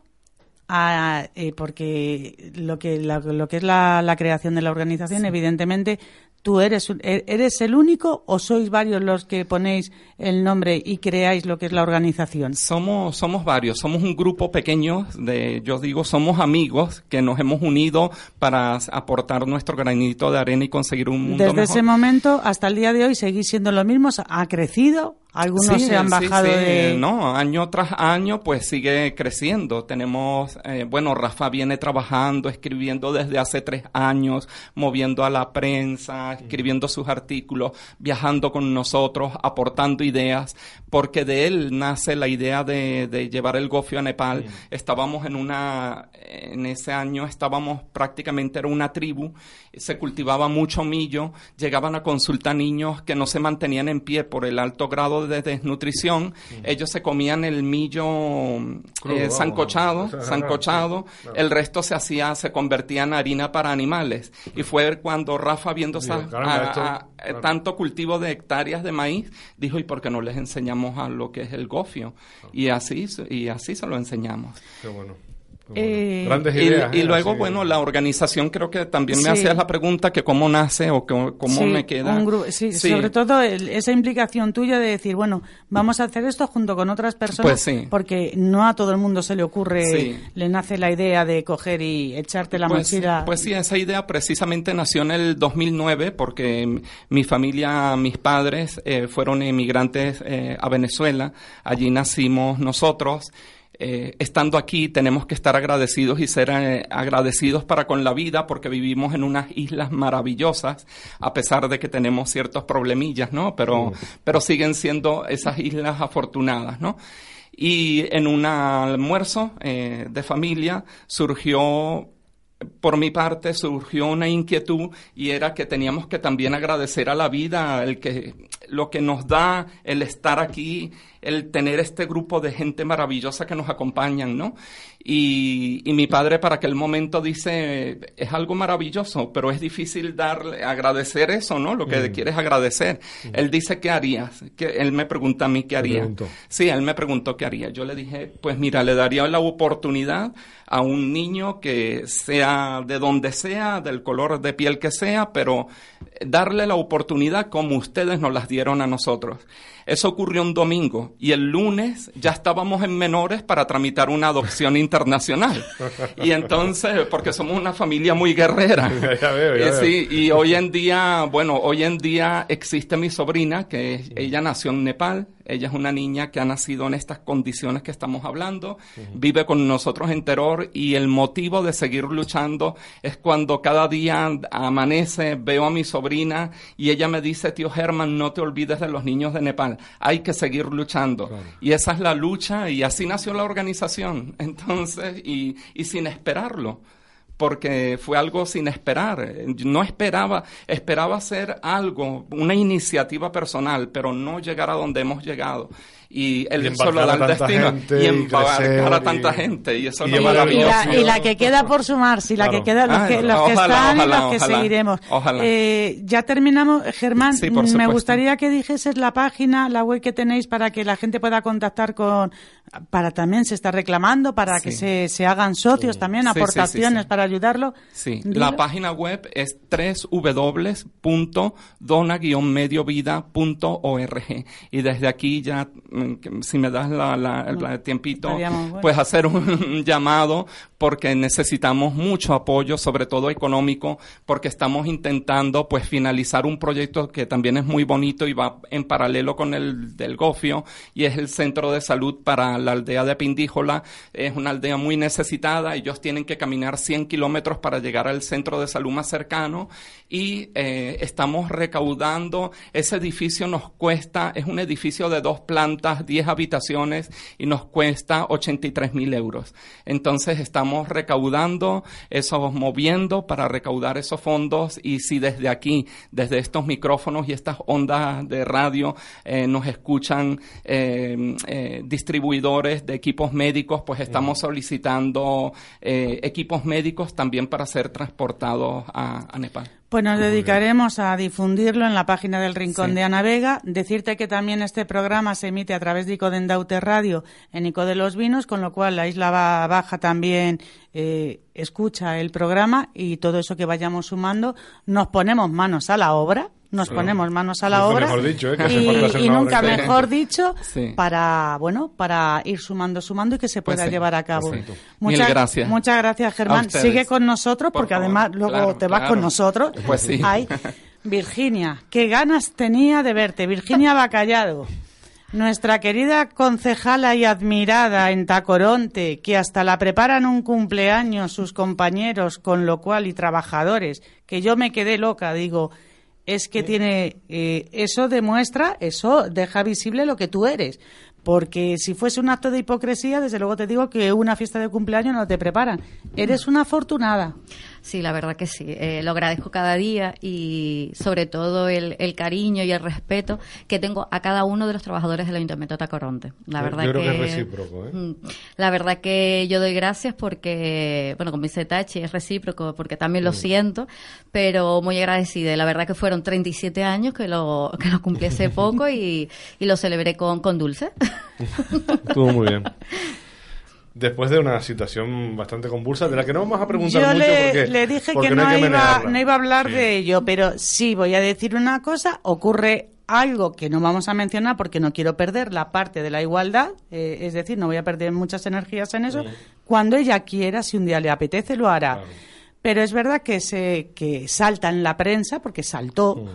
a, eh, porque lo que, la- lo que es la, la creación de la organización, evidentemente, tú eres, un- e- eres el único o sois varios los que ponéis el nombre y creáis lo que es la organización? Somos, somos varios, somos un grupo pequeño de, yo digo, somos amigos que nos hemos unido para aportar nuestro granito de arena y conseguir un mundo Desde mejor. ese momento hasta el día de hoy seguís siendo lo mismo, ha crecido, algunos Sí, se han sí, bajado sí, de... No, año tras año pues sigue creciendo. Tenemos, eh, bueno, Rafa viene trabajando, escribiendo desde hace tres años, moviendo a la prensa, escribiendo sus artículos, viajando con nosotros, aportando ideas, porque de él nace la idea de, de llevar el gofio a Nepal. Estábamos en una, en ese año estábamos prácticamente, era una tribu, se cultivaba mucho millo, llegaban a consulta niños que no se mantenían en pie por el alto grado de desnutrición, ellos se comían el millo Crudo, eh, sancochado, sancochado, claro. el resto se hacía, se convertía en harina para animales. Y fue cuando Rafa viendo Digo, esa- caramba, a- esto- a- claro. tanto cultivo de hectáreas de maíz, dijo, ¿y por qué no les enseñamos a lo que es el gofio? Y así, y así se lo enseñamos. Qué bueno. Eh, Grandes Y, ideas. y ¿eh? luego, Así- bueno, la organización creo que también me Sí. hacías la pregunta que cómo nace o que- cómo Sí, me queda. un gru- sí, Sí. sobre todo el- esa implicación tuya de decir, bueno, vamos a hacer esto junto con otras personas, Pues sí. porque no a todo el mundo se le ocurre, Sí. le nace la idea de coger y echarte la pues, mochila. pues sí, esa idea precisamente nació en el 2009 porque mi familia, mis padres eh, fueron emigrantes eh, a Venezuela. Allí nacimos nosotros. Eh, estando aquí tenemos que estar agradecidos y ser eh, agradecidos para con la vida porque vivimos en unas islas maravillosas a pesar de que tenemos ciertos problemillas, ¿no? Pero, pero siguen siendo esas islas afortunadas, ¿no? Y en un almuerzo eh, de familia surgió por mi parte surgió una inquietud y era que teníamos que también agradecer a la vida el que lo que nos da el estar aquí, el tener este grupo de gente maravillosa que nos acompañan, ¿no? Y, y mi padre para aquel momento dice, es algo maravilloso, pero es difícil darle, agradecer eso, ¿no? Lo que quieres agradecer. Él dice, ¿qué harías? Que él me pregunta a mí qué haría. Sí, él me preguntó qué haría. Yo le dije, pues mira, le daría la oportunidad a un niño que sea de donde sea, del color de piel que sea, pero darle la oportunidad como ustedes nos las dieron a nosotros. Eso ocurrió un domingo y el lunes ya estábamos en menores para tramitar una adopción internacional. Y entonces, porque somos una familia muy guerrera. Ya veo, ya veo. sí, y hoy en día, bueno, hoy en día existe mi sobrina, que ella nació en Nepal, ella es una niña que ha nacido en estas condiciones que estamos hablando, vive con nosotros en terror y el motivo de seguir luchando es cuando cada día amanece, veo a mi sobrina y ella me dice, tío Germán, no te olvides de los niños de Nepal, hay que seguir luchando. Y esa es la lucha y así nació la organización, entonces, y, y sin esperarlo porque fue algo sin esperar. No esperaba, esperaba hacer algo, una iniciativa personal, pero no llegar a donde hemos llegado. y el Y solo embarcar da a el tanta destino gente y y embarcar a tanta y- gente y eso y no Y la, y la que queda por sumar, si la Claro. que queda, los que, los que ojalá, están y ojalá, los que ojalá. seguiremos. Ojalá. Eh, ya terminamos, Germán. Sí, por me gustaría que dijeses la página, la web que tenéis para que la gente pueda contactar con, para también se está reclamando, para que se, se hagan socios también, Sí, aportaciones sí. para ayudarlo. Sí, Dilo. la página web es www.dona-mediovida.org y desde aquí ya, mm, si me das la, la- la tiempito, estaríamos bueno. pues hacer un llamado porque necesitamos mucho apoyo, sobre todo económico, porque estamos intentando pues finalizar un proyecto que también es muy bonito y va en paralelo con el del Gofio y es el centro de salud para la aldea de Pindíjola. Es una aldea muy necesitada, ellos tienen que caminar 100 kilómetros para llegar al centro de salud más cercano y eh, estamos recaudando. Ese edificio nos cuesta, es un edificio de dos plantas, 10 habitaciones y nos cuesta 83 mil euros. Entonces estamos recaudando, eso moviendo para recaudar esos fondos y si desde aquí, desde estos micrófonos y estas ondas de radio eh, nos escuchan eh, eh, de equipos médicos, pues estamos solicitando eh, equipos médicos también para ser transportados a, a Nepal. Pues nos dedicaremos a difundirlo en la página del Rincón Sí. de Ana Vega. Decirte que también este programa se emite a través de Ico de Endaute Radio en Ico de los Vinos, con lo cual la Isla Ba- Baja también eh, escucha el programa y todo eso que vayamos sumando, nos ponemos manos a la obra. Nos Claro. ponemos manos a la Nunca obra mejor dicho, ¿eh? Que y, nunca obra mejor dicho Sí. para bueno para ir sumando sumando y que se Pues pueda sí, llevar a cabo. pues sí. Muchas Mil gracias. Muchas gracias Germán. Sigue con nosotros Por porque favor. además luego Claro, te vas claro. con nosotros. Pues sí. Ay, Virginia, qué ganas tenía de verte. Virginia Bacallado, nuestra querida concejala y admirada en Tacoronte, que hasta la preparan un cumpleaños sus compañeros, con lo cual y trabajadores, que yo me quedé loca, digo, es que tiene, eh, eso demuestra, eso deja visible lo que tú eres. Porque si fuese un acto de hipocresía, desde luego te digo que una fiesta de cumpleaños no te preparan. Eres una afortunada. Sí, la verdad que sí. Eh, lo agradezco cada día y sobre todo el, el cariño y el respeto que tengo a cada uno de los trabajadores del Ayuntamiento de Tacoronte. La Yo- verdad yo creo que, que es recíproco, ¿eh? Mm, La verdad que yo doy gracias porque, bueno, como dice Tachi, es recíproco porque también Mm. lo siento, pero muy agradecida. La verdad que fueron 37 años que lo, que lo cumplí hace poco y, y lo celebré con, con dulce. Estuvo muy bien. Después de una situación bastante convulsa, de la que no vamos a preguntar Yo mucho le, porque, le dije porque que no, iba, no iba a hablar Sí. de ello, pero sí voy a decir una cosa. Ocurre algo que no vamos a mencionar porque no quiero perder la parte de la igualdad, eh, es decir, no voy a perder muchas energías en eso. Cuando ella quiera, si un día le apetece, lo hará. Claro. Pero es verdad que se que salta en la prensa porque saltó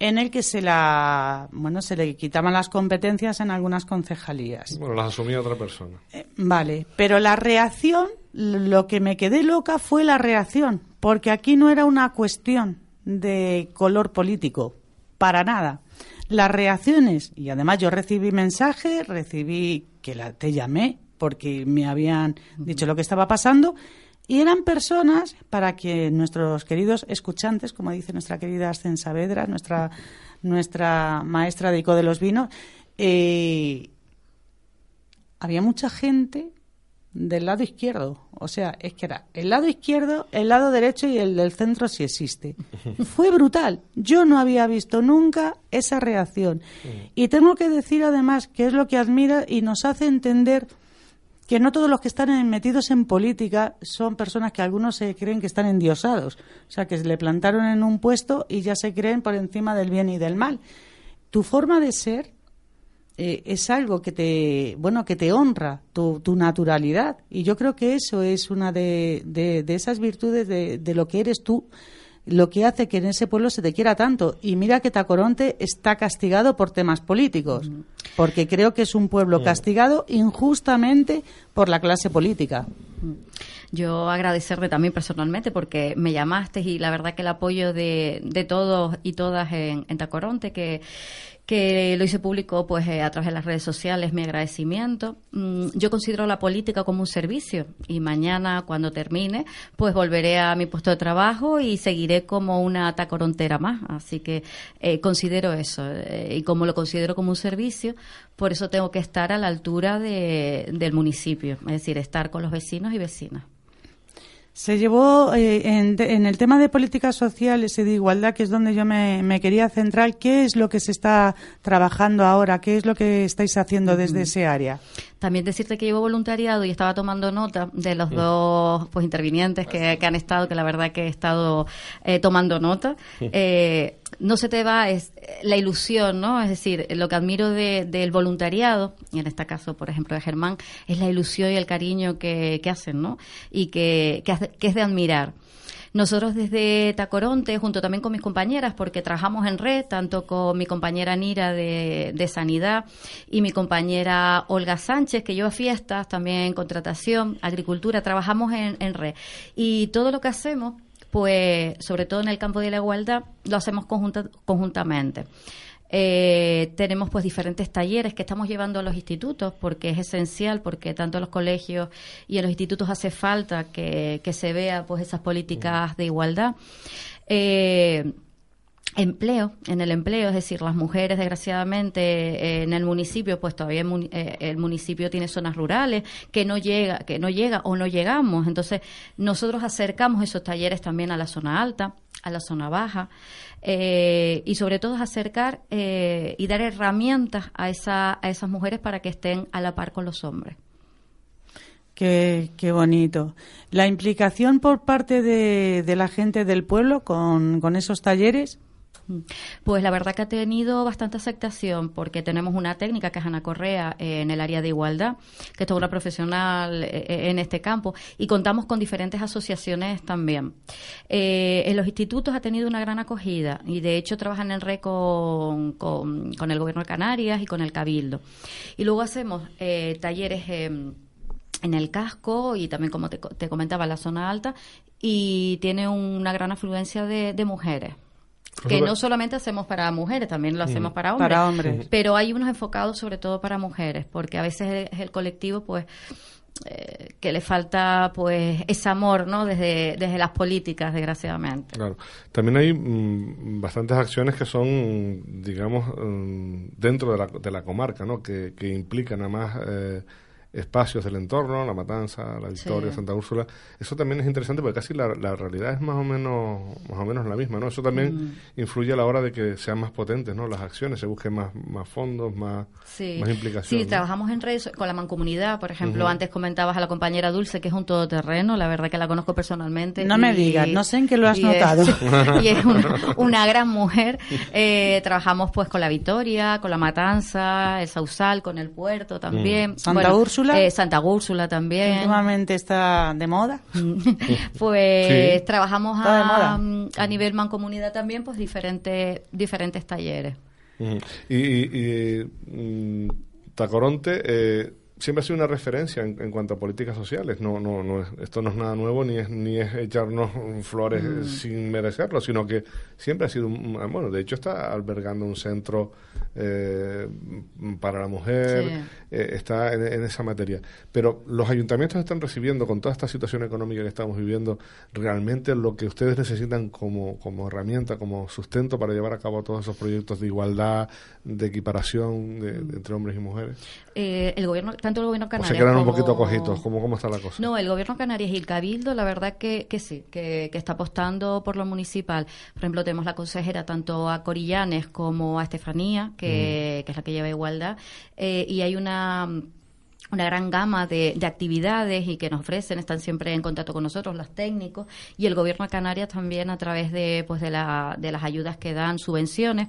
en el que se la bueno se le quitaban las competencias en algunas concejalías. Bueno, las asumía otra persona. Eh, Vale, pero la reacción, lo que me quedé loca fue la reacción, porque aquí no era una cuestión de color político, para nada. Las reacciones, y además yo recibí mensaje, recibí que la, te llamé porque me habían dicho lo que estaba pasando, y eran personas para que nuestros queridos escuchantes, como dice nuestra querida Ascen Saavedra, nuestra, nuestra maestra de Ico de los Vinos, eh, había mucha gente del lado izquierdo. O sea, es que era el lado izquierdo, el lado derecho y el del centro si existe. Fue brutal. Yo no había visto nunca esa reacción. Y tengo que decir además que es lo que admira y nos hace entender que no todos los que están metidos en política son personas que algunos se creen que están endiosados. O sea, que le plantaron en un puesto y ya se creen por encima del bien y del mal. Tu forma de ser eh, es algo que te bueno que te honra tu, tu naturalidad y yo creo que eso es una de, de- de esas virtudes de, de lo que eres tú lo que hace que en ese pueblo se te quiera tanto. Y mira que Tacoronte está castigado por temas políticos porque creo que es un pueblo castigado injustamente por la clase política. Yo agradecerte también personalmente porque me llamaste y la verdad que el apoyo de, de todos y todas en, en Tacoronte, que, que lo hice público pues eh, a través de las redes sociales, mi agradecimiento. Mm, yo considero la política como un servicio y mañana cuando termine pues volveré a mi puesto de trabajo y seguiré como una tacorontera más. Así que eh, considero eso eh, y como lo considero como un servicio, por eso tengo que estar a la altura de, del municipio, es decir, estar con los vecinos y vecinas. Se llevó eh, en, el tema de políticas sociales y de igualdad, que es donde yo me, quería centrar, ¿qué es lo que se está trabajando ahora? ¿Qué es lo que estáis haciendo desde ese área? También decirte que llevo voluntariado y estaba tomando nota de los dos pues intervinientes que, han estado, que la verdad que he estado eh, tomando nota. Eh, no se te va es la ilusión, ¿no? Es decir, lo que admiro del voluntariado, y en este caso, por ejemplo, de Germán, es la ilusión y el cariño que, hacen, ¿no? Y que, que es de admirar. Nosotros desde Tacoronte, junto también con mis compañeras, porque trabajamos en red, tanto con mi compañera Nira de, Sanidad y mi compañera Olga Sánchez, que lleva fiestas, también en contratación, agricultura, trabajamos en, red. Y todo lo que hacemos, pues, sobre todo en el campo de la igualdad, lo hacemos conjuntamente. Eh, tenemos pues diferentes talleres que estamos llevando a los institutos porque es esencial, porque tanto en los colegios y en los institutos hace falta que, se vea pues esas políticas de igualdad. Eh, empleo, en el empleo, es decir, las mujeres desgraciadamente en el municipio, pues todavía eh, el, municipio tiene zonas rurales que no llega, que no llega o no llegamos, entonces nosotros acercamos esos talleres también a la zona alta, a la zona baja. Eh, y sobre todo acercar eh, y dar herramientas a, esa, a esas mujeres para que estén a la par con los hombres. Qué, qué bonito. La implicación por parte de, de la gente del pueblo con, con esos talleres. Pues la verdad que ha tenido bastante aceptación porque tenemos una técnica que es Ana Correa eh, en el área de igualdad, que es toda una profesional eh, eh, en este campo, y contamos con diferentes asociaciones también. en los institutos ha tenido una gran acogida y de hecho trabajan en red con, con, el Gobierno de Canarias y con el Cabildo. Y luego hacemos talleres en el casco y también, como te, comentaba, en la zona alta y tiene una gran afluencia de mujeres que no solamente hacemos para mujeres, también lo hacemos para hombres. Para hombres. Pero hay unos enfocados sobre todo para mujeres, porque a veces es el colectivo, pues, eh, que le falta, pues, ese amor, ¿no? Desde, desde las políticas, desgraciadamente. Claro. También hay mm, bastantes acciones que son, digamos, mm, dentro de la, de la comarca, ¿no? Que, que implican además... Eh, espacios del entorno, La Matanza, La Victoria, Santa Úrsula. Eso también es interesante porque casi la, realidad es más o menos más o menos la misma, ¿no? Eso también mm. influye a la hora de que sean más potentes, ¿no? Las acciones, se busquen más, más fondos, más, más implicación. Sí, trabajamos en redes con la mancomunidad, por ejemplo, antes comentabas a la compañera Dulce que es un todoterreno, la verdad que la conozco personalmente. No me digas, no sé en qué lo has notado. y es una, gran mujer. Eh, trabajamos pues con La Victoria, con La Matanza, el Sausal, con el Puerto también. Mm. Santa Úrsula eh, Santa Úrsula también. Últimamente está de moda. pues trabajamos a, a, nivel mancomunidad también, pues diferentes, diferentes talleres. Y, y, mm, Tacoronte, eh, siempre ha sido una referencia en, cuanto a políticas sociales. No, no, no esto no es nada nuevo ni es ni es echarnos flores mm. sin merecerlo, sino que siempre ha sido, bueno, de hecho está albergando un centro eh, para la mujer, eh, está en, esa materia. Pero los ayuntamientos están recibiendo con toda esta situación económica que estamos viviendo realmente lo que ustedes necesitan como, como herramienta, como sustento para llevar a cabo todos esos proyectos de igualdad, de equiparación de, entre hombres y mujeres. Eh, el gobierno tanto el gobierno Canarias. O se quedan un poquito cojitos, ¿cómo, ¿cómo está la cosa? No, el gobierno Canarias y el Cabildo, la verdad que, que sí, que, está apostando por lo municipal. Por ejemplo, tenemos la consejera tanto a Corillanes como a Estefanía, que, es la que lleva igualdad, eh, y hay una una gran gama de, de, actividades y que nos ofrecen, están siempre en contacto con nosotros, los técnicos, y el gobierno de Canarias también a través de, pues de, la, de las ayudas que dan, subvenciones,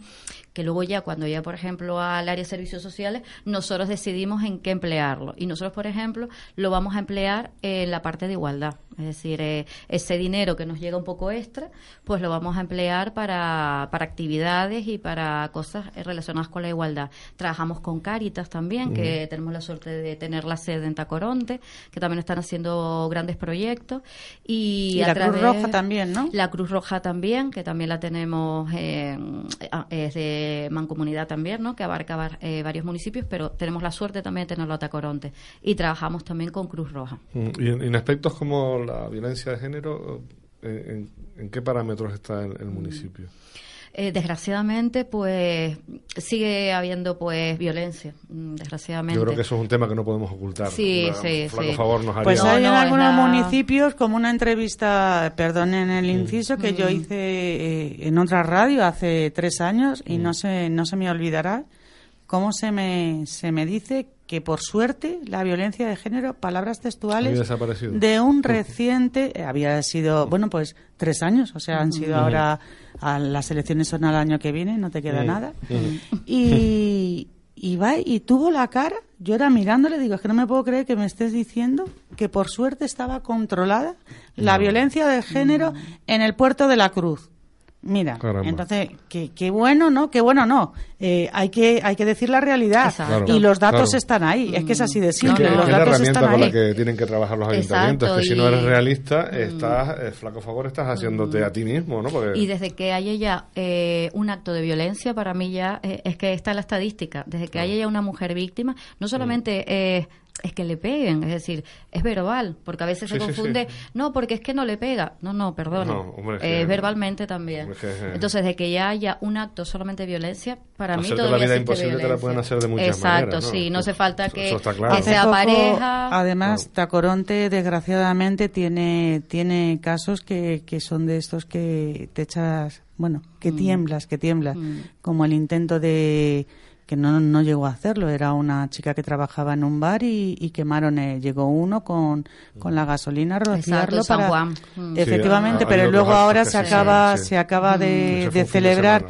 que luego ya cuando ya, por ejemplo, al área de servicios sociales, nosotros decidimos en qué emplearlo. Y nosotros, por ejemplo, lo vamos a emplear en la parte de igualdad. Es decir, eh, ese dinero que nos llega un poco extra, pues lo vamos a emplear para, para actividades y para cosas relacionadas con la igualdad. Trabajamos con Cáritas también, que tenemos la suerte de tener la sede en Tacoronte, que también están haciendo grandes proyectos. Y, Y a la Cruz Roja también, ¿no? La Cruz Roja también, que también la tenemos, eh, es de Mancomunidad también, ¿no? Que abarca eh, varios municipios, pero tenemos la suerte también de tenerlo a Tacoronte. Y trabajamos también con Cruz Roja. Mm, Y en, en aspectos como la violencia de género, eh, ¿en, en qué parámetros está el, el municipio? Eh, desgraciadamente, pues sigue habiendo pues violencia, mm, desgraciadamente. Yo creo que eso es un tema que no podemos ocultar. Sí, Una- sí, flaco sí. favor nos haría. Pues No, hay en no, algunos municipios, como una entrevista, perdonen el inciso, que Mm. yo hice eh, en otra radio hace tres años y no se, no se me olvidará cómo se me, se me dice que por suerte la violencia de género, palabras textuales, Había desaparecido. de un reciente, eh, había sido, bueno, pues tres años, o sea, han sido ahora, a las elecciones son al año que viene, no te queda nada. Y, y va y tuvo la cara, yo era mirándole, digo, es que no me puedo creer que me estés diciendo que por suerte estaba controlada la violencia de género en el puerto de la Cruz. Mira, Caramba. entonces, qué, qué bueno, ¿no? Qué bueno, no. Eh, hay, que, hay que decir la realidad. Exacto. Y los datos Claro. están ahí. Es que es así de Es simple. que- no, los es es la datos herramienta están con la ahí. que tienen que trabajar los ayuntamientos. Exacto, que si no y- eres realista, estás, eh, flaco favor, estás haciéndote a ti mismo, ¿no? Porque, Y desde que haya ya eh, un acto de violencia, para mí ya eh, es que está la estadística. Desde que haya ya una mujer víctima, no solamente eh, es que le peguen, es decir, es verbal, porque a veces Sí, se confunde, sí. no, porque es que no le pega. No, no, perdone. No, es verbalmente también. es que, eh, Entonces, de que ya haya un acto solamente de violencia, para mí todavía la vida imposible te la violencia. pueden hacer de muchas Exacto, maneras, ¿no? sí, no hace falta que, eso está claro. que sea poco, pareja. Además, Tacoronte, desgraciadamente, tiene, tiene casos que, que son de estos que te echas, bueno, que tiemblas, que tiemblas, como el intento de que no, no llegó a hacerlo, era una chica que trabajaba en un bar y, y quemaron, eh, llegó uno con, con la gasolina a rociarlo para... Juan. Mm. Efectivamente, Sí, pero luego ahora se sí, acaba, sí. se acaba de, de celebrar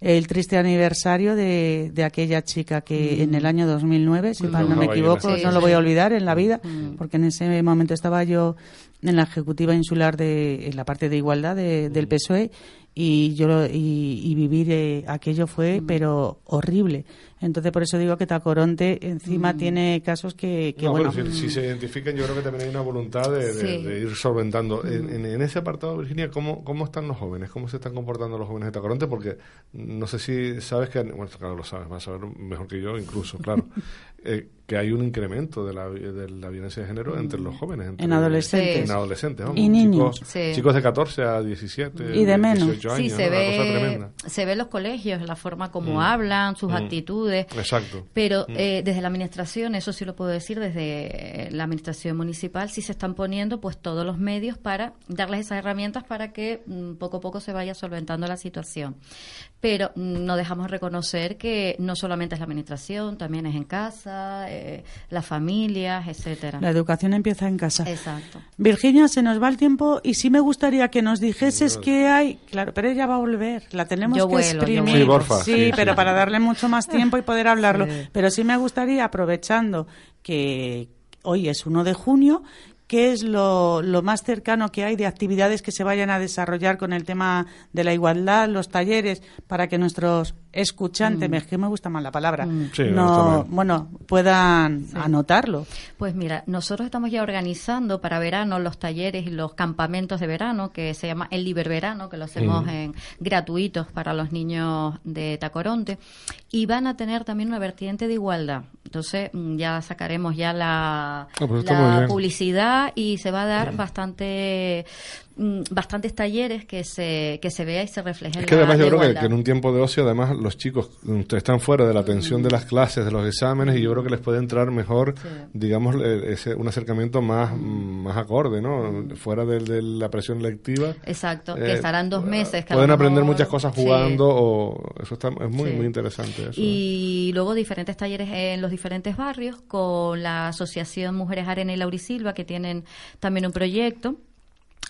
el triste aniversario de, de aquella chica que en el año 2009, si mal no me equivoco, no lo voy a olvidar en la vida, Mm. porque en ese momento estaba yo en la ejecutiva insular de en la parte de igualdad de- del PSOE y yo y, y vivir eh, aquello fue pero horrible. Entonces por eso digo que Tacoronte encima tiene casos que, que No, bueno, si, si se identifican, yo creo que también hay una voluntad de, de- Sí. de ir solventando. En, en- en ese apartado, Virginia, ¿cómo, ¿cómo están los jóvenes? ¿Cómo se están comportando los jóvenes de Tacoronte? Porque no sé si sabes que, bueno, claro, lo sabes, vas a saber mejor que yo, incluso, claro, eh, que hay un incremento de la, de la violencia de género entre los jóvenes. entre- En adolescentes. En adolescentes, vamos, Y niños. Chicos, Sí. chicos de 14 a 17. Y de menos. 18 años, Sí, se ¿no? Una cosa ve, se ve en los colegios, la forma como Mm. hablan, sus Mm. Exacto. Pero Mm. eh, desde la administración, eso sí lo puedo decir, desde la administración municipal, sí se están poniendo pues todos los medios para darles esas herramientas para que mm, poco a poco se vaya solventando la situación. Pero no dejamos de reconocer que no solamente es la administración, también es en casa, eh, las familias, etcétera. la educación empieza en casa. Exacto. Virginia, se nos va el tiempo y sí me gustaría que nos dijeses qué hay. Claro, pero ella va a volver. La tenemos Yo que vuelo, yo exprimir. vuelo. Sí, porfa, Sí, sí, sí. pero para darle mucho más tiempo y poder hablarlo. Sí. Pero sí me gustaría, aprovechando que hoy es 1 de junio, ¿qué es lo, lo más cercano que hay de actividades que se vayan a desarrollar con el tema de la igualdad, los talleres, para que nuestros escuchantes, me- es que me gusta más la palabra, Mm. Sí, no bueno, puedan anotarlo? Pues mira, nosotros estamos ya organizando para verano los talleres y los campamentos de verano que se llama el Liberverano, que lo hacemos en gratuitos para los niños de Tacoronte y van a tener también una vertiente de igualdad. Entonces mm, ya sacaremos ya la, pues la bien. publicidad y se va a dar bastante mm, bastantes talleres que se que se vea y se refleje Es que además yo creo que, en un tiempo de ocio, además los chicos mm, están fuera de la atención de las clases, de los exámenes, y yo creo que les puede entrar mejor, Sí. digamos, eh, ese, un acercamiento más, mm, más acorde, ¿no? Fuera de, la presión lectiva. Exacto, Eh, que estarán dos meses. que Pueden aprender muchas cosas Sí. jugando, o eso está, es muy, Sí. muy interesante. Eso. Y luego diferentes talleres en los diferentes barrios con la Asociación Mujeres Arena y Laurisilva, que tienen también un proyecto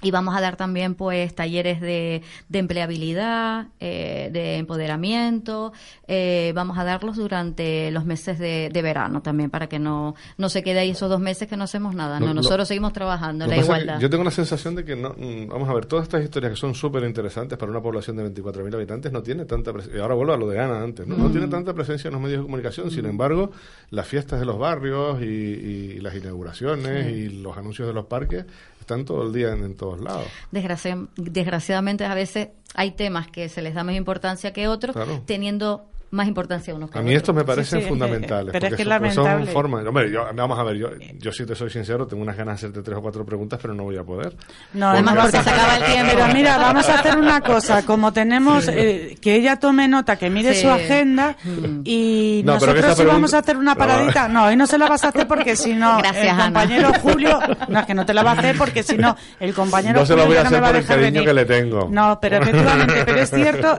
y vamos a dar también pues talleres de, de empleabilidad, eh, de empoderamiento. Eh, vamos a darlos durante los meses de, de, verano también para que no, no se quede ahí esos dos meses que no hacemos nada. No, nosotros seguimos trabajando la igualdad. Yo tengo la sensación de que no, mm, vamos a ver, todas estas historias que son súper interesantes para una población de 24.000 habitantes no tiene tanta presencia. Ahora vuelvo a lo de Ana antes, ¿no? no tiene tanta presencia en los medios de comunicación. Sin embargo, las fiestas de los barrios y, y las inauguraciones y los anuncios de los parques están todo el día en, todos lados. desgraciadamente a veces hay temas que se les da más importancia que otros, teniendo más importancia unos A mí estos me parecen fundamentales. Pero es que es lamentable. Hombre, yo, vamos a ver, yo, yo si te soy sincero, tengo unas ganas de hacerte tres o cuatro preguntas, pero no voy a poder. No, además porque se acaba el tiempo. Pero mira, vamos a hacer una cosa. Como tenemos, eh, que ella tome nota, que mire su agenda mm. y nosotros si vamos a hacer una paradita. No, hoy no se la vas a hacer porque si no, el compañero Julio, no, es que no te la va a hacer porque si no, el compañero no se lo voy a hacer por el cariño que le tengo. No, pero efectivamente, pero es cierto,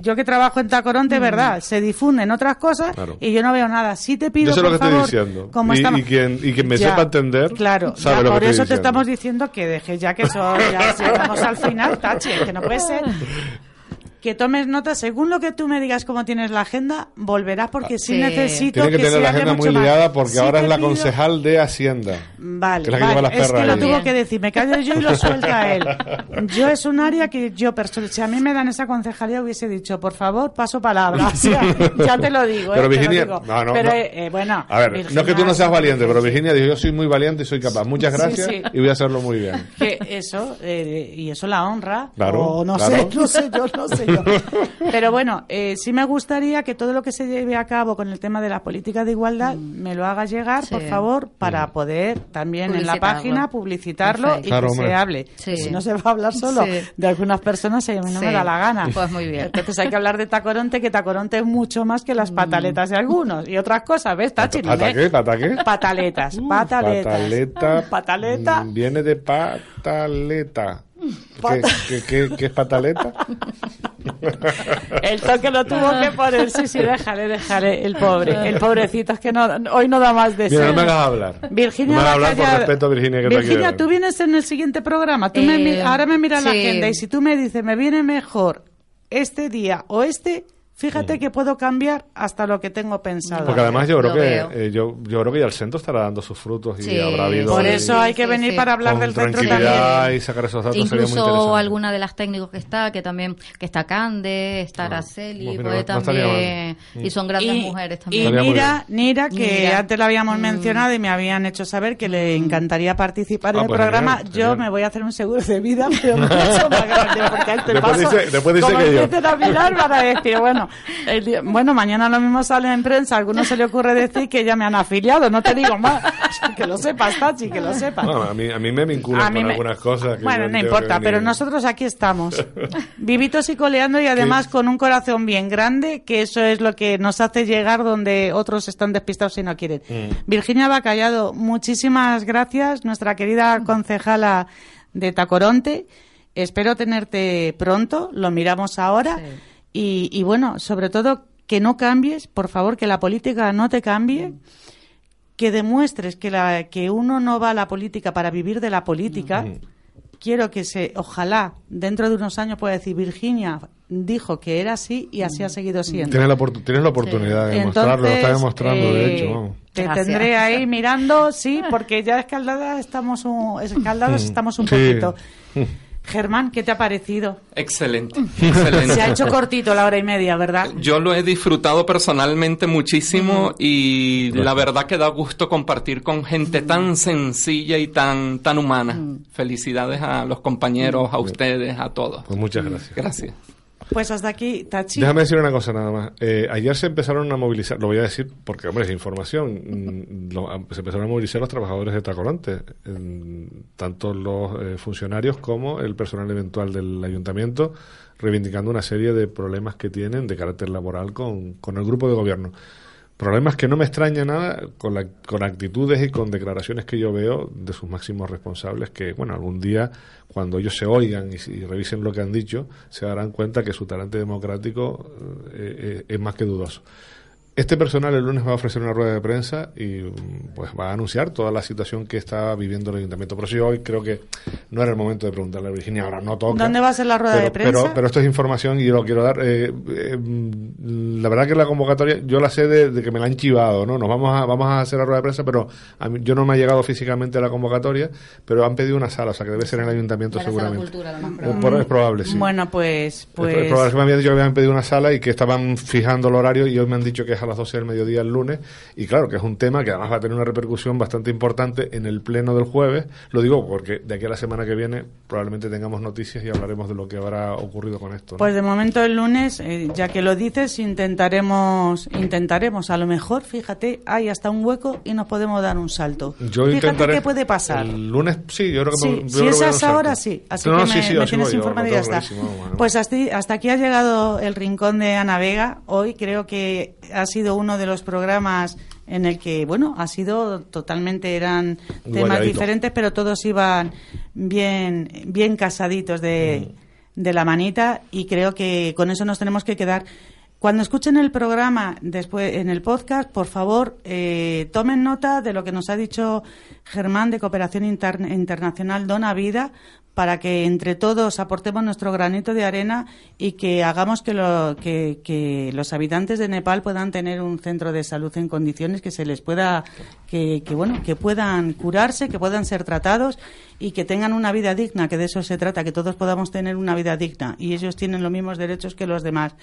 yo que trabajo en Tacoronte, verdad, se difunden otras cosas y yo no veo nada. Sí te pido, yo por lo que favor, estoy diciendo. y, y, quien, y quien me sepa entender, claro, sabe por eso te estamos diciendo que dejes ya que eso ya llegamos al final, Tachi, que no puede ser que tomes nota según lo que tú me digas cómo tienes la agenda, volverás porque sí, necesito Tiene que, tener la agenda muy liada porque ahora es la concejal de Hacienda. Vale, es, que, es que lo tuvo que decir, me callo yo y lo suelta él. Yo es un área que yo, si a mí me dan esa concejalía hubiese dicho, por favor, paso palabra. ya te lo digo. Pero eh, Virginia, no, no, pero, eh, bueno, a ver, no es que tú no seas valiente, pero Virginia dijo, yo soy muy valiente y soy capaz. Muchas gracias y voy a hacerlo muy bien. Que eso, eh, y eso la honra. Claro, o no sé, no sé yo, no sé Pero bueno, eh, sí me gustaría que todo lo que se lleve a cabo con el tema de la política de igualdad mm. me lo haga llegar, por favor, para mm. poder también en la página publicitarlo y que se hable. Si no se va a hablar solo de algunas personas, a mí no me da la gana. Pues muy bien. Entonces hay que hablar de Tacoronte, que Tacoronte es mucho más que las mm. pataletas de algunos y otras cosas, ¿ves? Tachi, ¿Pata qué? ¿Pata qué? Pataletas, pataletas. Pataleta. Pataleta. Viene de pataleta. ¿Qué, qué, qué, es pataleta? el toque lo tuvo que poner, sí, sí, déjale, déjale, el pobre, el pobrecito, es que no, hoy no da más de sí. no me hagas hablar. Virginia, no me hablar por respeto a Virginia. Que Virginia, tú vienes en el siguiente programa, tú me, eh, ahora me miras la agenda y si tú me dices, me viene mejor este día o este, Fíjate que puedo cambiar hasta lo que tengo pensado. Porque además yo creo que eh, yo, yo creo que ya el centro estará dando sus frutos y habrá habido. Por eso hay que venir para hablar del centro también. y sacar esos datos Incluso alguna de las técnicos que está, que también que está Cande, está ah, Araceli, puede también y son grandes mujeres también. Y Nira, Nira que antes la habíamos mm. mencionado y me habían hecho saber que le mm. encantaría participar ah, en el pues programa. yo me voy a hacer un seguro de vida, pero mucho más grande porque este después paso, dice, después dice que yo. a mirar decir, bueno, bueno, mañana lo mismo sale en prensa, a algunos se le ocurre decir que ya me han afiliado, no te digo más, que lo sepas, Tachi, que lo sepas. a, mí, a mí me vinculan con algunas cosas. bueno, no importa, pero nosotros aquí estamos, vivitos y coleando y además con un corazón bien grande, que eso es lo que nos hace llegar donde otros están despistados y no quieren. Mm. Virginia Bacallado, muchísimas gracias, nuestra querida concejala de Tacoronte. Espero tenerte pronto, lo miramos ahora. Y, bueno, sobre todo que no cambies, por favor, que la política no te cambie, que demuestres que, la, que uno no va a la política para vivir de la política. Quiero que se, ojalá, dentro de unos años pueda decir, Virginia dijo que era así y así ha seguido siendo. Tienes la, tienes la oportunidad de demostrarlo, lo está demostrando, de hecho. Eh, te tendré ahí mirando, sí, porque ya escaldadas estamos un, escaldados estamos un poquito. Germán, ¿qué te ha parecido? Excelente, excelente. Se ha hecho cortito la hora y media, ¿verdad? Yo lo he disfrutado personalmente muchísimo y la verdad que da gusto compartir con gente tan sencilla y tan, tan humana. Felicidades a los compañeros, a ustedes, a todos. Pues muchas gracias. Gracias. Pues hasta aquí, Tachi. Déjame decir una cosa nada más. Eh, ayer se empezaron a movilizar, lo voy a decir porque, hombre, es información, mm, se empezaron a movilizar los trabajadores de Tacolante, tanto los eh, funcionarios como el personal eventual del ayuntamiento, reivindicando una serie de problemas que tienen de carácter laboral con, con el grupo de gobierno. Problemas que no me extraña nada con, la, con actitudes y con declaraciones que yo veo de sus máximos responsables que, bueno, algún día cuando ellos se oigan y, revisen lo que han dicho, se darán cuenta que su talante democrático eh, eh, es más que dudoso. Este personal el lunes va a ofrecer una rueda de prensa y pues va a anunciar toda la situación que está viviendo el ayuntamiento. Pero sí, hoy creo que no era el momento de preguntarle a Virginia, ahora no toca. ¿Dónde va a ser la rueda pero, de prensa? Pero, pero esto es información y yo lo quiero dar. Eh, eh, la verdad que la convocatoria yo la sé de, de que me la han chivado, ¿no? Nos vamos a, vamos a hacer la rueda de prensa, pero a mí- yo no me ha llegado físicamente la convocatoria, pero han pedido una sala, o sea que debe ser en el ayuntamiento sala seguramente. cultura, lo más probable. por- es probable, sí. Bueno, pues, Es pues probable que me habían dicho que habían pedido una sala y que estaban fijando el horario y hoy me han dicho que es a las 12 del mediodía el lunes y claro que es un tema que además va a tener una repercusión bastante importante en el pleno del jueves. Lo digo porque de aquí a la semana que viene probablemente tengamos noticias y hablaremos de lo que habrá ocurrido con esto. ¿no? Pues de momento el lunes, eh, ya que lo dices, intentaremos, intentaremos. A lo mejor, fíjate, hay hasta un hueco y nos podemos dar un salto. yo fíjate intentaré qué puede pasar. El lunes sí, yo creo que Sí, yo si creo es voy a a dar un esa hora, salto. sí. Así No, que no, me, sí, sí, me tienes informada y ya está. bueno. Pues hasta, hasta aquí ha llegado el rincón de Ana Vega. Hoy creo que ha sido uno de los programas en el que, bueno, ha sido totalmente, eran temas Guayadito. diferentes, pero todos iban bien, bien casaditos de, de la manita y creo que con eso nos tenemos que quedar. Cuando escuchen el programa después en el podcast, por favor, eh, tomen nota de lo que nos ha dicho Germán de Cooperación Inter- Internacional Dona Vida para que entre todos aportemos nuestro granito de arena y que hagamos que, lo- que- que los habitantes de Nepal puedan tener un centro de salud en condiciones que se les pueda que, que, bueno que puedan curarse que puedan ser tratados y que tengan una vida digna que de eso se trata que todos podamos tener una vida digna. Y ellos tienen los mismos derechos que los demás.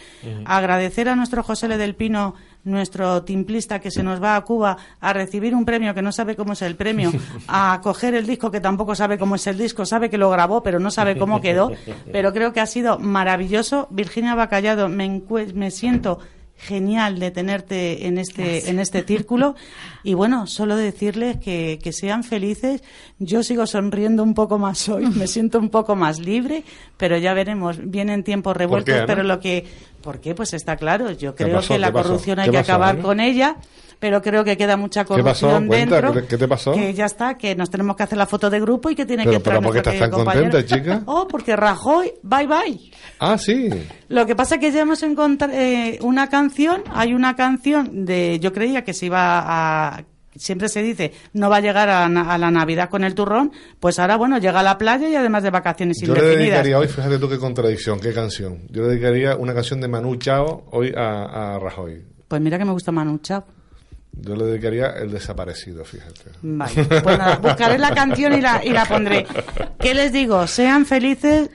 Agradecer a nuestro José Le del Pino nuestro timplista que se nos va a Cuba a recibir un premio que no sabe cómo es el premio, a coger el disco que tampoco sabe cómo es el disco, sabe que lo grabó pero no sabe cómo quedó, pero creo que ha sido maravilloso. Virginia Bacallado, me, me siento genial de tenerte en este en este círculo. Y bueno solo decirles que, que sean felices. Yo sigo sonriendo un poco más hoy me siento un poco más libre pero ya veremos. Vienen tiempos revueltos pero lo que ¿por qué? pues está claro yo ¿Qué creo pasó? que la corrupción hay ¿Qué que pasó, acabar Ana? con ella pero creo que queda mucha ¿Qué pasó? corrupción dentro ¿qué te- pasó? que ya está que nos tenemos que hacer la foto de grupo y que tiene Pero- que entrar pero ¿por qué estás tan contenta, chica? oh porque Rajoy bye bye Ah, sí. lo que pasa es que ya hemos encontrado eh, una canción, hay una canción de, yo creía que se iba a, siempre se dice, no va a llegar a, la Navidad con el turrón, pues ahora bueno, llega a la playa y además de vacaciones Yo le indefinidas. dedicaría hoy, fíjate tú qué contradicción, qué canción. Yo le dedicaría una canción de Manu Chao hoy a, a Rajoy. Pues mira que me gusta Manu Chao. Yo le dedicaría El Desaparecido, fíjate. Vale, pues nada, buscaré la canción y la, y la pondré. ¿Qué les digo? Sean felices.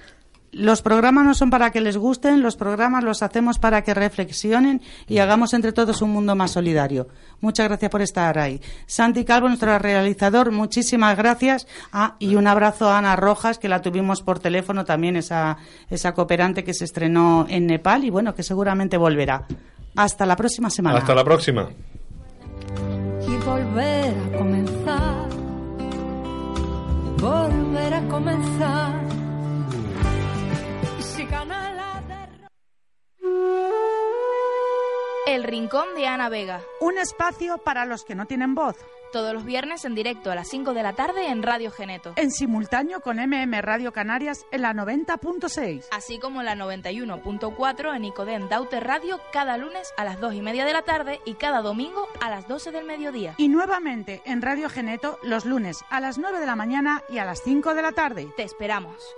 Los programas no son para que les gusten, los programas los hacemos para que reflexionen y hagamos entre todos un mundo más solidario. Muchas gracias por estar ahí. Santi Calvo, nuestro realizador, muchísimas gracias. Ah, y un abrazo a Ana Rojas, que la tuvimos por teléfono también, esa, esa cooperante que se estrenó en Nepal y bueno, que seguramente volverá. Hasta la próxima semana. Hasta la próxima. Y volver a comenzar, volver a comenzar. Si gana. El Rincón de Ana Vega. Un espacio para los que no tienen voz. Todos los viernes en directo a las 5 de la tarde en Radio Geneto. En simultáneo con MM Radio Canarias en la 90.6. Así como en la 91.4 en Icodem Daute Radio cada lunes a las 2 y media de la tarde y cada domingo a las 12 del mediodía. Y nuevamente en Radio Geneto los lunes a las 9 de la mañana y a las 5 de la tarde. Te esperamos.